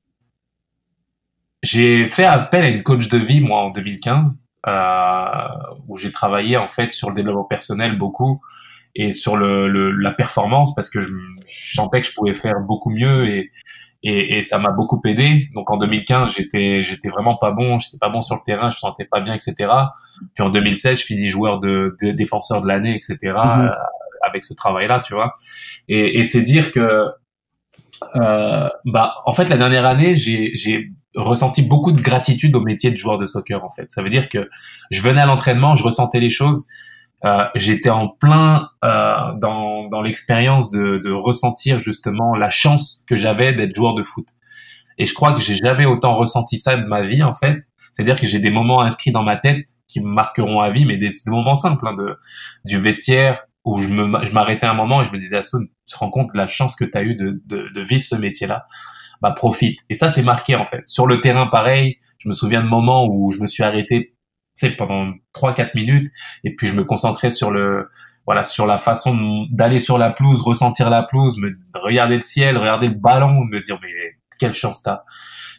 [SPEAKER 2] j'ai fait appel à une coach de vie, moi, en 2015, euh, où j'ai travaillé, en fait, sur le développement personnel beaucoup et sur le, le la performance parce que je, je, sentais que je pouvais faire beaucoup mieux et, et, et ça m'a beaucoup aidé. Donc en 2015, j'étais j'étais vraiment pas bon, j'étais pas bon sur le terrain, je sentais pas bien, etc. Puis en 2016, je finis joueur de, de défenseur de l'année, etc. Mm-hmm. Euh, avec ce travail-là, tu vois. Et, et c'est dire que euh, bah en fait la dernière année, j'ai ressenti beaucoup de gratitude au métier de joueur de soccer en fait. Ça veut dire que je venais à l'entraînement, je ressentais les choses, euh, j'étais en plein euh, dans, dans l'expérience de, de ressentir justement la chance que j'avais d'être joueur de foot. Et je crois que j'ai jamais autant ressenti ça de ma vie en fait. C'est-à-dire que j'ai des moments inscrits dans ma tête qui me marqueront à vie, mais des, moments simples hein, de du vestiaire où je me je m'arrêtais un moment et je me disais à tu te rends compte de la chance que tu as eu de, de, de vivre ce métier-là? Bah, profite. Et ça, c'est marqué en fait. Sur le terrain, pareil. Je me souviens de moments où je me suis arrêté, sais, pendant 3-4 minutes, et puis je me concentrais sur le, voilà, sur la façon d'aller sur la pelouse, ressentir la pelouse, me regarder le ciel, regarder le ballon, me dire mais quelle chance t'as,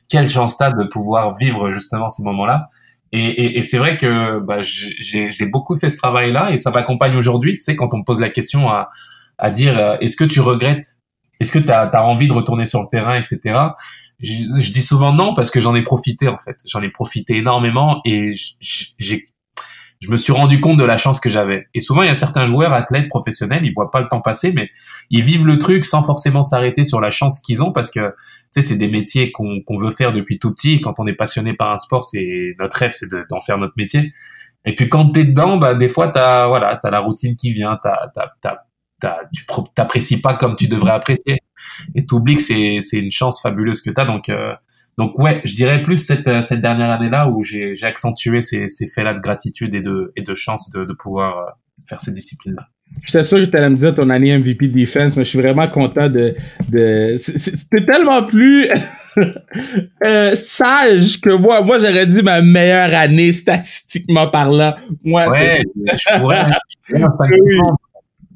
[SPEAKER 2] quelle chance t'as de pouvoir vivre justement ces moments-là. Et, et, et c'est vrai que bah, j'ai beaucoup fait ce travail-là et ça m'accompagne aujourd'hui. Tu sais, quand on me pose la question à, à dire euh, est-ce que tu regrettes est-ce que tu as, envie de retourner sur le terrain, etc. Je, je dis souvent non parce que j'en ai profité en fait. J'en ai profité énormément et j'ai je me suis rendu compte de la chance que j'avais. Et souvent, il y a certains joueurs, athlètes, professionnels, ils voient pas le temps passer, mais ils vivent le truc sans forcément s'arrêter sur la chance qu'ils ont parce que, tu sais, c'est des métiers qu'on veut faire depuis tout petit. Quand on est passionné par un sport, c'est notre rêve, c'est d'en faire notre métier. Et puis quand t'es dedans, bah des fois t'as voilà, t'as la routine qui vient, t'as t'as tu t'apprécies pas comme tu devrais apprécier et t'oublies que c'est c'est une chance fabuleuse que tu as donc euh, donc ouais je dirais plus cette euh, cette dernière année là où j'ai j'ai accentué ces ces faits là de gratitude et de et de chance de de pouvoir euh, faire ces disciplines là
[SPEAKER 3] J'étais sûr que tu allais me dire ton année MVP Defense, mais je suis vraiment content de... de... C'était tellement plus euh, sage que moi. Moi, j'aurais dit ma meilleure année statistiquement parlant. Moi,
[SPEAKER 2] ouais, je pourrais.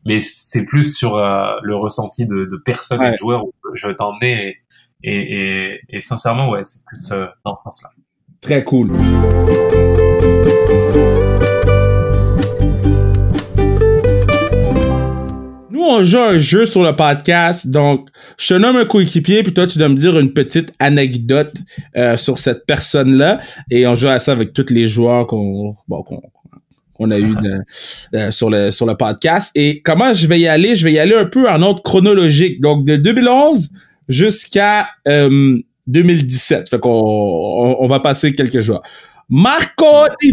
[SPEAKER 2] mais c'est plus sur euh, le ressenti de, de personnes et de joueurs où je vais t'emmener et, et, et, sincèrement ouais c'est plus euh, dans ce sens-là.
[SPEAKER 3] Très cool. Nous, on joue un jeu sur le podcast. Donc, je te nomme un coéquipier, puis toi, tu dois me dire une petite anecdote euh, sur cette personne-là. Et on joue à ça avec tous les joueurs qu'on bon, qu'on on a eu euh, sur le sur le podcast. Et comment je vais y aller? Je vais y aller un peu en ordre chronologique. Donc de 2011 jusqu'à 2018. 2017. Fait qu'on on, va passer quelques joueurs. Marco Di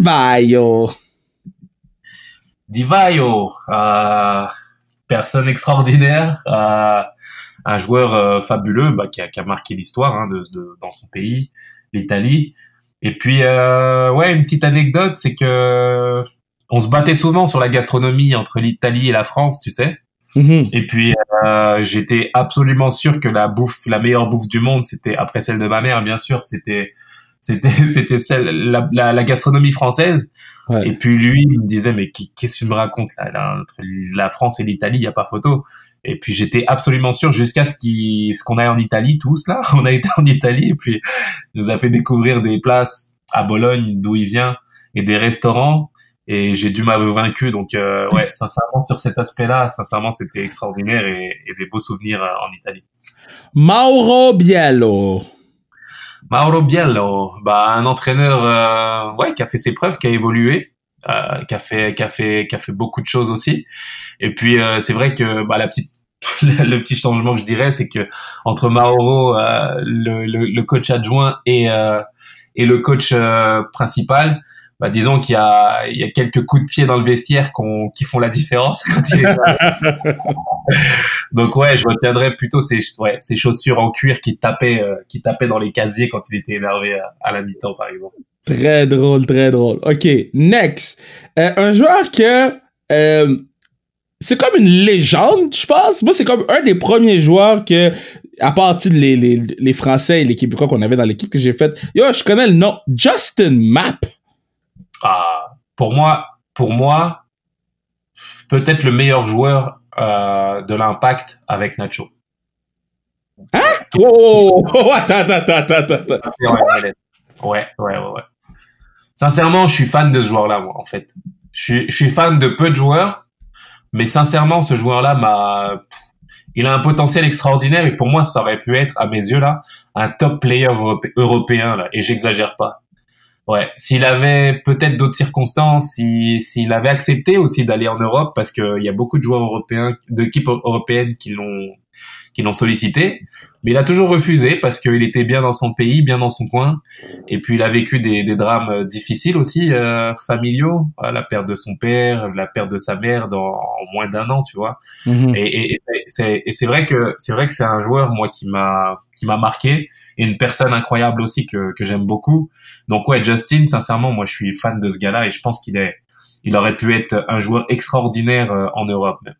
[SPEAKER 3] Vaio.
[SPEAKER 2] Euh, personne extraordinaire, euh, un joueur euh, fabuleux bah, qui, a, qui, a, marqué l'histoire hein, de, de, dans son pays, l'Italie. Et puis, euh, ouais, une petite anecdote, c'est que on se battait souvent sur la gastronomie entre l'Italie et la France, tu sais. Mhm. Et puis euh, j'étais absolument sûr que la bouffe, la meilleure bouffe du monde, c'était après celle de ma mère, bien sûr, c'était c'était c'était celle la, la, la, gastronomie française. Ouais. Et puis lui, il me disait mais qu'est-ce que tu me racontes là, entre la France et l'Italie, il y a pas photo. Et puis j'étais absolument sûr jusqu'à ce qu'on ce qu'on aille en Italie tous là. On a été en Italie et puis il nous a fait découvrir des places à Bologne d'où il vient et des restaurants et j'ai dû m'avoir vaincu. Donc euh, ouais, sincèrement sur cet aspect-là, sincèrement c'était extraordinaire et, et, des beaux souvenirs euh, en Italie.
[SPEAKER 3] Mauro Biello.
[SPEAKER 2] Mauro Biello, bah un entraîneur euh, ouais qui a fait ses preuves, qui a évolué, euh, qui a fait qui a fait qui a fait beaucoup de choses aussi. Et puis euh, c'est vrai que bah la petite le petit changement que je dirais, c'est que entre Mauro, euh, le, le, le, coach adjoint et et le coach principal, bah, disons qu'il y a, il y a quelques coups de pied dans le vestiaire qui font la différence quand il est Donc ouais, je retiendrai plutôt ces, ouais, ces chaussures en cuir qui tapaient, euh, qui tapaient dans les casiers quand il était énervé à, la mi-temps, par exemple.
[SPEAKER 3] Très drôle, très drôle. OK, next. Euh, un joueur que... Euh, c'est comme une légende, je pense. Moi, c'est comme un des premiers joueurs que, à partir les, les, les Français et les Québécois qu'on avait dans l'équipe que j'ai faite, yo, je connais le nom Justin Mapp.
[SPEAKER 2] Ah, pour moi, pour moi, peut-être le meilleur joueur euh, de l'impact avec Nacho.
[SPEAKER 3] Hein? Oh, oh, oh, attends, attends, attends, attends.
[SPEAKER 2] Ouais, ouais, ouais, ouais. Sincèrement, je suis fan de ce joueur-là, moi, en fait. Je suis, je suis fan de peu de joueurs, mais sincèrement, ce joueur-là m'a, il a un potentiel extraordinaire et pour moi, ça aurait pu être, à mes yeux, là, un top player européen, là, et j'exagère pas. Ouais, s'il avait peut-être d'autres circonstances, s'il s'il avait accepté aussi d'aller en Europe, parce qu'il y a beaucoup de joueurs européens, d'équipes européennes qui l'ont qui l'ont sollicité, mais il a toujours refusé parce qu'il était bien dans son pays, bien dans son coin, et puis il a vécu des, des drames difficiles aussi euh, familiaux, la perte de son père, la perte de sa mère dans en moins d'un an, tu vois. Mm-hmm. Et, et, c'est et c'est vrai que c'est vrai que c'est un joueur moi qui m'a qui m'a marqué et une personne incroyable aussi que, que j'aime beaucoup. Donc ouais, Justin, sincèrement, moi je suis fan de ce gars-là et je pense qu'il est, il aurait pu être un joueur extraordinaire euh, en Europe même.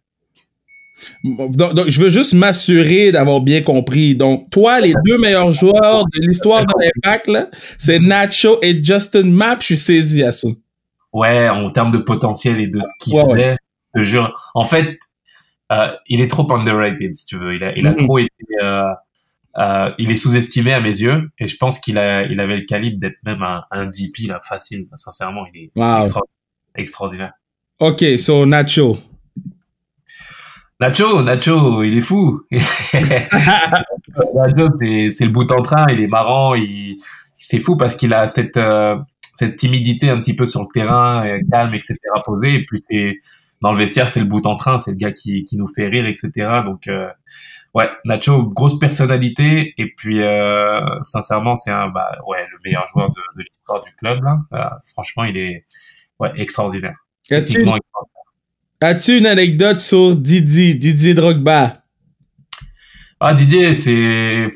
[SPEAKER 3] Donc, donc, je veux juste m'assurer d'avoir bien compris. Donc, toi, les deux meilleurs joueurs de l'histoire de l'Impact, c'est Nacho et Justin Mapp. Je suis saisi à ça.
[SPEAKER 2] Ouais, en termes de potentiel et de ce qu'il ouais, faisait, ouais. je jure. En fait, euh, il est trop underrated, si tu veux. Il a, il a mm -hmm. trop été, euh, euh, il est sous-estimé à mes yeux et je pense qu'il a, il avait le calibre d'être même un, un DP là, facile. Sincèrement, il est
[SPEAKER 3] wow.
[SPEAKER 2] extra extraordinaire.
[SPEAKER 3] Ok, so Nacho.
[SPEAKER 2] Nacho, Nacho, il est fou. Nacho, c'est, c'est le bout en train, il est marrant, il, c'est fou parce qu'il a cette, euh, cette timidité un petit peu sur le terrain, calme, etc., posé. Et puis c'est, dans le vestiaire, c'est le bout en train, c'est le gars qui, qui nous fait rire, etc. Donc, euh, ouais, Nacho, grosse personnalité et puis euh, sincèrement, c'est un bah ouais le meilleur joueur de, de l'histoire du club là. Euh, franchement, il est ouais extraordinaire.
[SPEAKER 3] As-tu une... As une anecdote sur Didier, Didier Drogba?
[SPEAKER 2] Ah Didier, c'est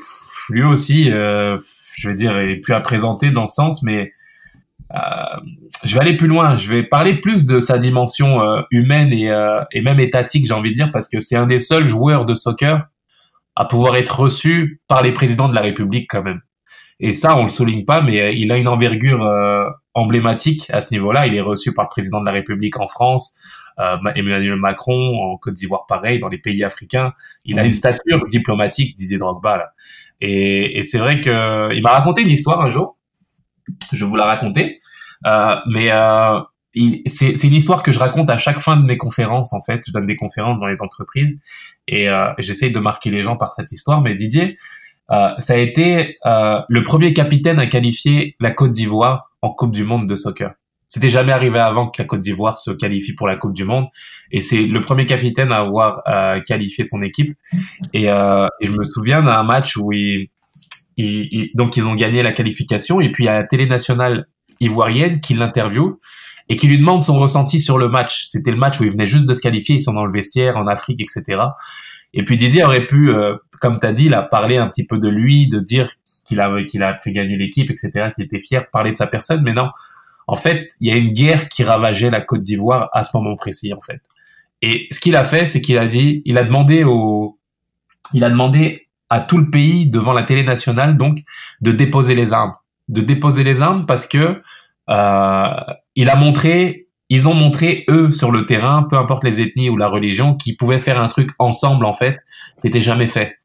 [SPEAKER 2] lui aussi, euh, je vais dire, il est plus à présenter dans ce sens, mais euh, je vais aller plus loin. Je vais parler plus de sa dimension euh, humaine et, euh, et même étatique, j'ai envie de dire, parce que c'est un des seuls joueurs de soccer à pouvoir être reçu par les présidents de la République quand même. Et ça, on le souligne pas, mais euh, il a une envergure euh, emblématique à ce niveau-là. Il est reçu par le président de la République en France, euh, Emmanuel Macron en Côte d'Ivoire, pareil, dans les pays africains. Il a une stature diplomatique, Didier Drogba. Là. Et, et c'est vrai que il m'a raconté une histoire un jour. Je vais vous la raconter. Euh, mais euh, c'est une histoire que je raconte à chaque fin de mes conférences en fait. Je donne des conférences dans les entreprises et euh, j'essaye de marquer les gens par cette histoire. Mais Didier, euh, ça a été euh, le premier capitaine à qualifier la Côte d'Ivoire en Coupe du Monde de soccer. C'était jamais arrivé avant que la Côte d'Ivoire se qualifie pour la Coupe du Monde et c'est le premier capitaine à avoir euh, qualifié son équipe. Et, euh, et je me souviens d'un match où donc ils ont gagné la qualification et puis a la télé nationale ivoirienne qui l'interviewe et qui lui demande son ressenti sur le match. C'était le match où il venait juste de se qualifier, ils sont dans le vestiaire en Afrique, etc. Et puis Didier aurait pu, euh, comme tu as dit, a parler un petit peu de lui, de dire qu'il a, qu'il a fait gagner l'équipe, etc., qu'il était fier, parler de sa personne, mais non. En fait, il y a une guerre qui ravageait la Côte d'Ivoire à ce moment précis, en fait. Et ce qu'il a fait, c'est qu'il a dit, il a demandé au, il a demandé à tout le pays devant la télé nationale, donc, de déposer les armes, de déposer les armes parce que euh, il a montré, ils ont montré eux sur le terrain, peu importe les ethnies ou la religion, qu'ils pouvaient faire un truc ensemble en fait, qui n'était jamais fait.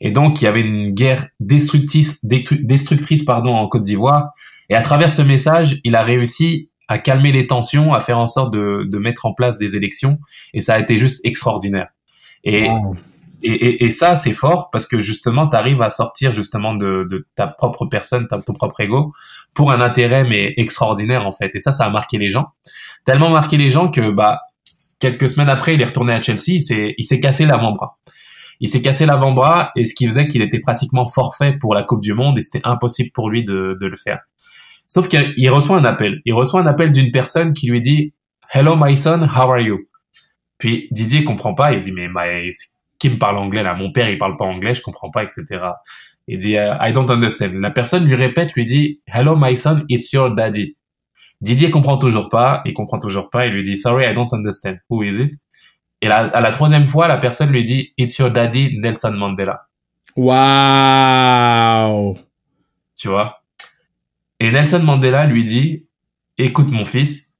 [SPEAKER 2] Et donc il y avait une guerre destructrice, destructrice pardon en Côte d'Ivoire. Et à travers ce message, il a réussi à calmer les tensions, à faire en sorte de, de mettre en place des élections. Et ça a été juste extraordinaire. Et et, et, et, ça, c'est fort parce que justement, tu arrives à sortir justement de, de ta propre personne, ta, ton propre ego, pour un intérêt mais extraordinaire en fait. Et ça, ça a marqué les gens, tellement marqué les gens que bah quelques semaines après, il est retourné à Chelsea, il s'est il s'est cassé l'avant-bras. Il s'est cassé l'avant-bras et ce qui faisait qu'il était pratiquement forfait pour la Coupe du Monde et c'était impossible pour lui de, le faire. Sauf qu'il reçoit un appel. Il reçoit un appel d'une personne qui lui dit Hello my son, how are you? Puis Didier comprend pas, il dit mais qui me parle anglais là Mon père il parle pas anglais, je comprends pas, etc. Il dit euh, I don't understand. La personne lui répète, lui dit Hello my son, it's your daddy. Didier comprend toujours pas, il comprend toujours pas, il lui dit Sorry, I don't understand. Who is it? Et à la troisième fois, la personne lui dit It's your daddy, Nelson Mandela.
[SPEAKER 3] Wow.
[SPEAKER 2] Tu vois? Et Nelson Mandela lui dit Écoute mon fils,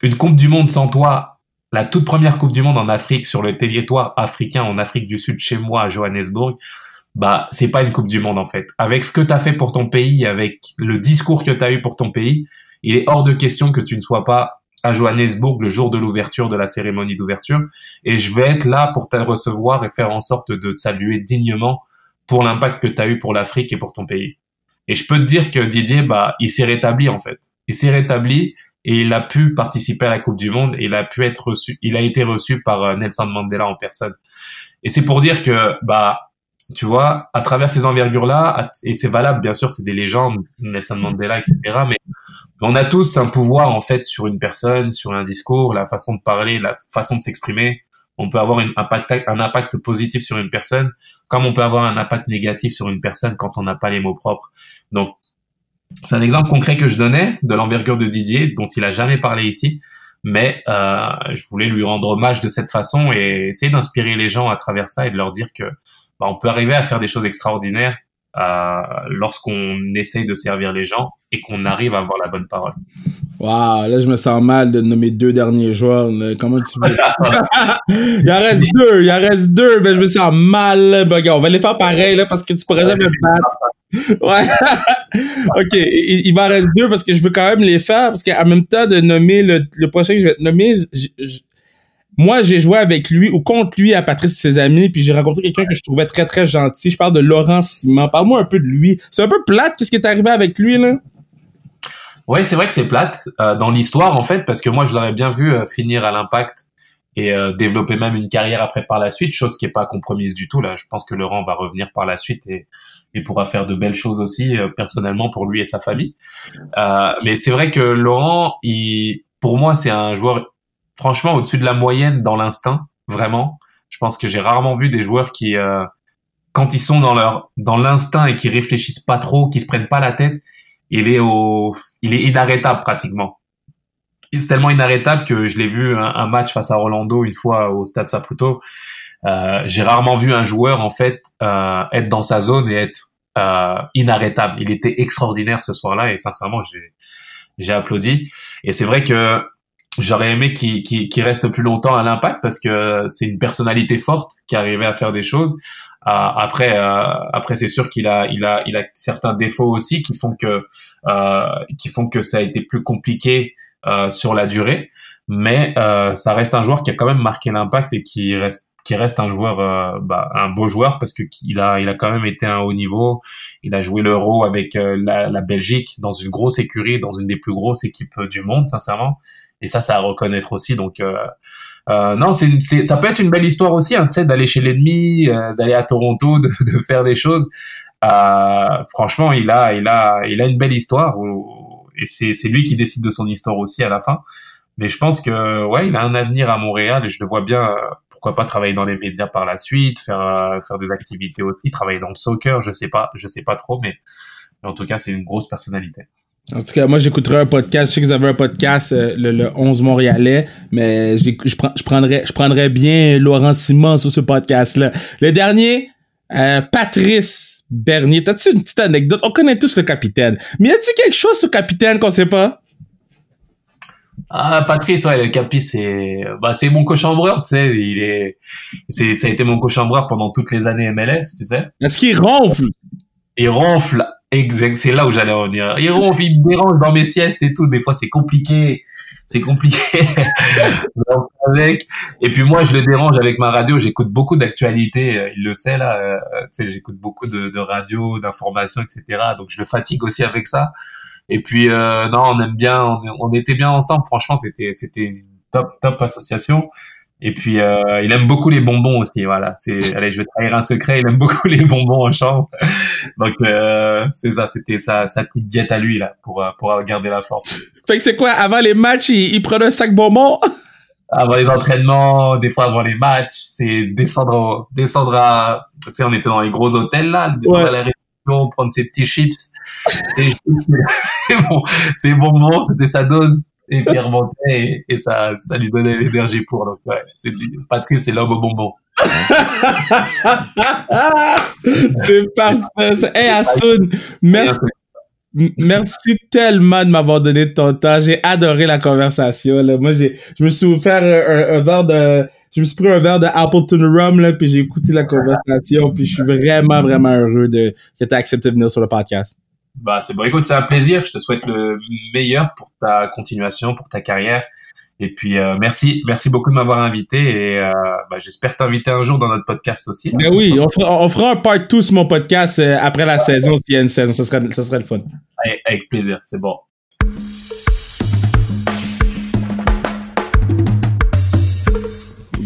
[SPEAKER 2] une coupe du monde sans toi, la toute première Coupe du Monde en Afrique sur le territoire africain en Afrique du Sud chez moi à Johannesburg, bah c'est pas une Coupe du Monde en fait. Avec ce que tu as fait pour ton pays, avec le discours que tu as eu pour ton pays, il est hors de question que tu ne sois pas à Johannesburg le jour de l'ouverture de la cérémonie d'ouverture et je vais être là pour te recevoir et faire en sorte de te saluer dignement pour l'impact que tu as eu pour l'Afrique et pour ton pays. Et je peux te dire que Didier bah il s'est rétabli en fait. Il s'est rétabli et il a pu participer à la Coupe du Monde et il a pu être reçu, il a été reçu par euh, Nelson Mandela en personne. Et c'est pour dire que, bah, tu vois, à travers ces envergures-là, et c'est valable, bien sûr, c'est des légendes, Nelson Mandela, etc., mais on a tous un pouvoir, en fait, sur une personne, sur un discours, la façon de parler, la façon de s'exprimer. On peut avoir un impact, positif sur une personne, comme on peut avoir un impact négatif sur une personne quand on n'a pas les mots propres. Donc, c'est un exemple concret que je donnais de l'envergure de Didier, dont il a jamais parlé ici, mais euh, je voulais lui rendre hommage de cette façon et essayer d'inspirer les gens à travers ça et de leur dire que bah, on peut arriver à faire des choses extraordinaires euh, lorsqu'on essaye de servir les gens et qu'on arrive à avoir la bonne parole.
[SPEAKER 3] Waouh, là je me sens mal de nommer deux derniers joueurs. Comment tu veux Il en reste deux, il en reste deux, mais je me sens mal. Ben, on va les faire pareil là parce que tu pourrais jamais battre. Ouais. ok, il, il m'en reste deux parce que je veux quand même les faire parce qu'en même temps de nommer le, le prochain que je vais te nommer, moi j'ai joué avec lui ou contre lui à Patrice et ses amis puis j'ai rencontré quelqu'un que je trouvais très très gentil. Je parle de Laurent Simon. Parle-moi un peu de lui. C'est un peu plate qu'est-ce qui est arrivé avec lui là?
[SPEAKER 2] Ouais, c'est vrai que c'est plate euh, dans l'histoire en fait parce que moi je l'aurais bien vu euh, finir à l'impact et euh, développer même une carrière après par la suite, chose qui est pas compromise du tout là. Je pense que Laurent va revenir par la suite et, et pourra faire de belles choses aussi euh, personnellement pour lui et sa famille. Euh, mais c'est vrai que Laurent, il, pour moi, c'est un joueur franchement au-dessus de la moyenne dans l'instinct, vraiment. Je pense que j'ai rarement vu des joueurs qui, euh, quand ils sont dans leur dans l'instinct et qui réfléchissent pas trop, qui se prennent pas la tête, il est au, il est inarrêtable pratiquement c'est tellement inarrêtable que je l'ai vu un, match face à Rolando une fois au Stade Saputo. Euh, j'ai rarement vu un joueur en fait euh, être dans sa zone et être euh, inarrêtable. Il était extraordinaire ce soir-là et sincèrement j'ai j'ai applaudi. Et c'est vrai que j'aurais aimé qu'il qu'il reste plus longtemps à l'impact parce que c'est une personnalité forte qui arrivait à faire des choses. Euh, après, euh, après c'est sûr qu'il a, il a, il a certains défauts aussi qui font que, euh, qui font que ça a été plus compliqué euh, sur la durée, mais euh, ça reste un joueur qui a quand même marqué l'impact et qui reste qui reste un joueur bah, un beau joueur parce que il a il a quand même été un haut niveau. Il a joué l'euro avec la, la, Belgique dans une grosse écurie dans une des plus grosses équipes du monde sincèrement et ça ça à reconnaître aussi donc euh, non, c'est, ça peut être une belle histoire aussi, hein, d'aller chez l'ennemi, d'aller à Toronto, de, de, faire des choses. Euh, franchement, il a, il a, il a une belle histoire et c'est, c'est lui qui décide de son histoire aussi à la fin. Mais je pense que ouais, il a un avenir à Montréal et je le vois bien. pourquoi pas travailler dans les médias par la suite, faire faire des activités aussi, travailler dans le soccer, je sais pas, je sais pas trop, mais, en tout cas, c'est une grosse personnalité.
[SPEAKER 3] En tout cas, moi, j'écouterai un podcast. Je sais que vous avez un podcast, euh, le, 11 Montréalais, mais je, je, prendrais, je prendrais bien Laurent Simon sur ce podcast-là. Le dernier, euh, Patrice Bernier. T'as-tu une petite anecdote? On connaît tous le capitaine. Mais y a-t-il quelque chose sur le capitaine qu'on sait pas?
[SPEAKER 2] Ah, Patrice, ouais, le capi, c'est, bah, c'est mon cochambreur, tu sais, il est, c'est, ça a été mon cochambreur pendant toutes les années MLS, tu sais.
[SPEAKER 3] Est-ce qu'il ronfle?
[SPEAKER 2] Il ronfle, exact, c'est là où j'allais revenir. Il ronfle, il me dérange dans mes siestes et tout, des fois c'est compliqué, c'est compliqué. et puis moi, je le dérange avec ma radio, j'écoute beaucoup d'actualités, euh, il le sait, là, euh, sais, j'écoute beaucoup de, radio, d'informations, etc., donc je le fatigue aussi avec ça. Et puis euh, non, on aime bien, on, on, était bien ensemble. Franchement, c'était c'était une top top association. Et puis euh, il aime beaucoup les bonbons aussi. Voilà, c'est allez, je vais trahir un secret. Il aime beaucoup les bonbons en chambre. Donc euh, c'est ça, c'était sa sa petite diète à lui là pour euh, pour garder la forme.
[SPEAKER 3] Fait que c'est quoi avant les matchs, il, il prenait un sac bonbons?
[SPEAKER 2] Avant les entraînements, des fois avant les matchs, c'est descendre descendre à, tu sais, on était dans les gros hôtels là, descendre à la prendre ses petits chips. C'est bon, c'est bonbon, c'était sa dose. Et puis il et, ça, ça lui donnait l'énergie pour. Donc, ouais, Patrice, c'est l'homme au bonbon.
[SPEAKER 3] c'est parfait. Hey, Asun, merci. Tellement de m'avoir donné ton temps. J'ai adoré la conversation. Là. Moi, j'ai, je me suis offert un, verre de, je me suis pris un verre de Appleton Rum là, puis j'ai écouté la conversation, puis je suis vraiment vraiment heureux de que tu accepté de venir sur le podcast.
[SPEAKER 2] Bah c'est bon. Écoute, c'est un plaisir. Je te souhaite le meilleur pour ta continuation, pour ta carrière. Et puis euh, merci, merci beaucoup de m'avoir invité et euh, bah, j'espère t'inviter un jour dans notre podcast aussi.
[SPEAKER 3] Mais oui, on fera, on fera un part 2 sur mon podcast euh, après la saison s'il y a une saison, ça serait, ça serait le fun.
[SPEAKER 2] Avec plaisir, c'est bon.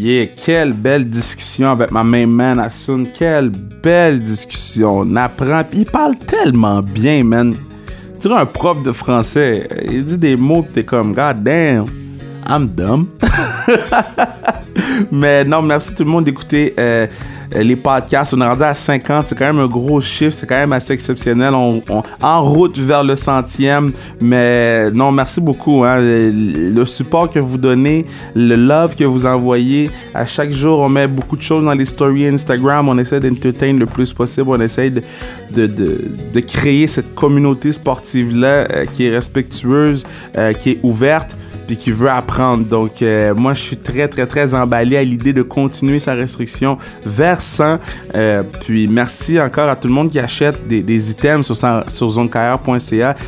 [SPEAKER 1] Yeah, quelle belle discussion avec ma main man Asun. Quelle belle discussion. On apprend. il parle tellement bien, man. Tu dirais un prof de français. Il dit des mots que t'es comme, God damn. I'm dumb. Mais non, merci tout le monde d'écouter euh, les podcasts. On est rendu à 50. C'est quand même un gros chiffre. C'est quand même assez exceptionnel. On, en route vers le centième. Mais non, merci beaucoup. Hein. Le, support que vous donnez, le love que vous envoyez. À chaque jour, on met beaucoup de choses dans les stories Instagram. On essaie d'entertain le plus possible. On essaie de, créer cette communauté sportive-là euh, qui est respectueuse, qui est ouverte qui veut apprendre. Donc, euh, moi, je suis très, très, très emballé à l'idée de continuer sa restriction vers 100. Euh, puis, merci encore à tout le monde qui achète des, des items sur, sur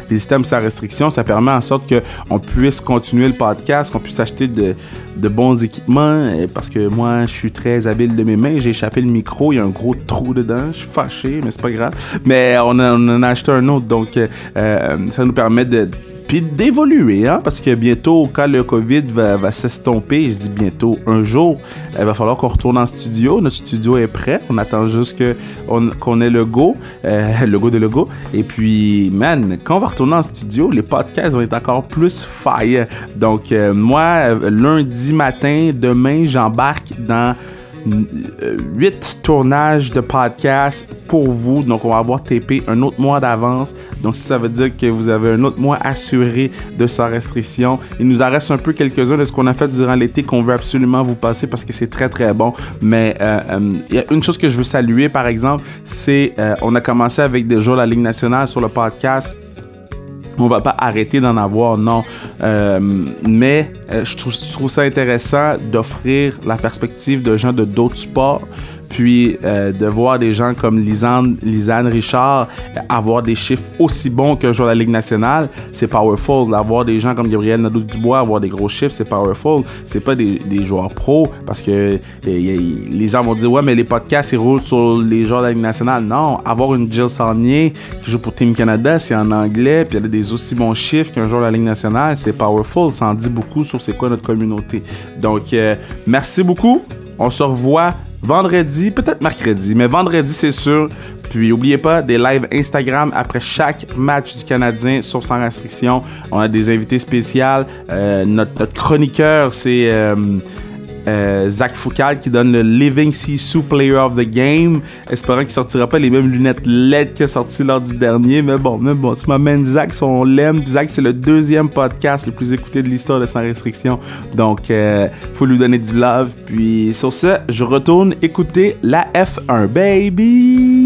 [SPEAKER 1] des items sans restriction. Ça permet en sorte qu'on puisse continuer le podcast, qu'on puisse acheter de, de bons équipements. Euh, parce que moi, je suis très habile de mes mains. J'ai échappé le micro, il y a un gros trou dedans. Je suis fâché, mais c'est pas grave. Mais on, on en a acheté un autre. Donc, ça nous permet de puis d'évoluer, hein, parce que bientôt, quand le COVID va, s'estomper, je dis bientôt, un jour, il va falloir qu'on retourne en studio. Notre studio est prêt. On attend juste qu'on ait le go, euh, le go de logo. Et puis, man, quand on va retourner en studio, les podcasts vont être encore plus fire. Donc, euh, moi, lundi matin, demain, j'embarque dans huit tournages de podcasts pour vous. Donc, on va avoir TP un autre mois d'avance. Donc, ça veut dire que vous avez un autre mois assuré de sa restriction. Il nous en reste un peu quelques-uns de ce qu'on a fait durant l'été qu'on veut absolument vous passer parce que c'est très, très bon. Mais euh, euh, y a une chose que je veux saluer, par exemple, c'est euh, on a commencé avec des jours la Ligue nationale sur le podcast on va pas arrêter d'en avoir, non. Euh, mais euh, je, trouve, je trouve ça intéressant d'offrir la perspective de gens de d'autres sports puis euh, de voir des gens comme Lisanne, Lisanne Richard avoir des chiffres aussi bons qu'un joueur de la Ligue nationale, c'est powerful. D'avoir des gens comme Gabriel Nadeau-Dubois avoir des gros chiffres, c'est powerful. C'est pas des, joueurs pros parce que les gens vont dire ouais mais les podcasts ils roulent sur les joueurs de la Ligue nationale. Non, avoir une Jill Sarnier qui joue pour Team Canada, c'est en anglais, puis elle a des aussi bons chiffres qu'un joueur de la Ligue nationale, c'est powerful. Ça en dit beaucoup sur c'est quoi notre communauté. Donc euh, merci beaucoup. On se revoit vendredi, peut-être mercredi, mais vendredi, c'est sûr, Puis oubliez pas des lives Instagram après chaque match du Canadien sur sans restriction. On a des invités spéciaux. Euh, notre, notre, chroniqueur, c'est euh, euh, Zach Foucal qui donne le Living Sisu Player of the Game. Espérant qu'il sortira pas les mêmes lunettes LED a sorti lors du dernier. Mais bon, mais bon, tu m'amènes Zach, on l'aime. Zach, c'est le deuxième podcast le plus écouté de l'histoire de Sans Restriction. Donc, euh, faut lui donner du love. Puis sur ce, je retourne écouter la F1, baby!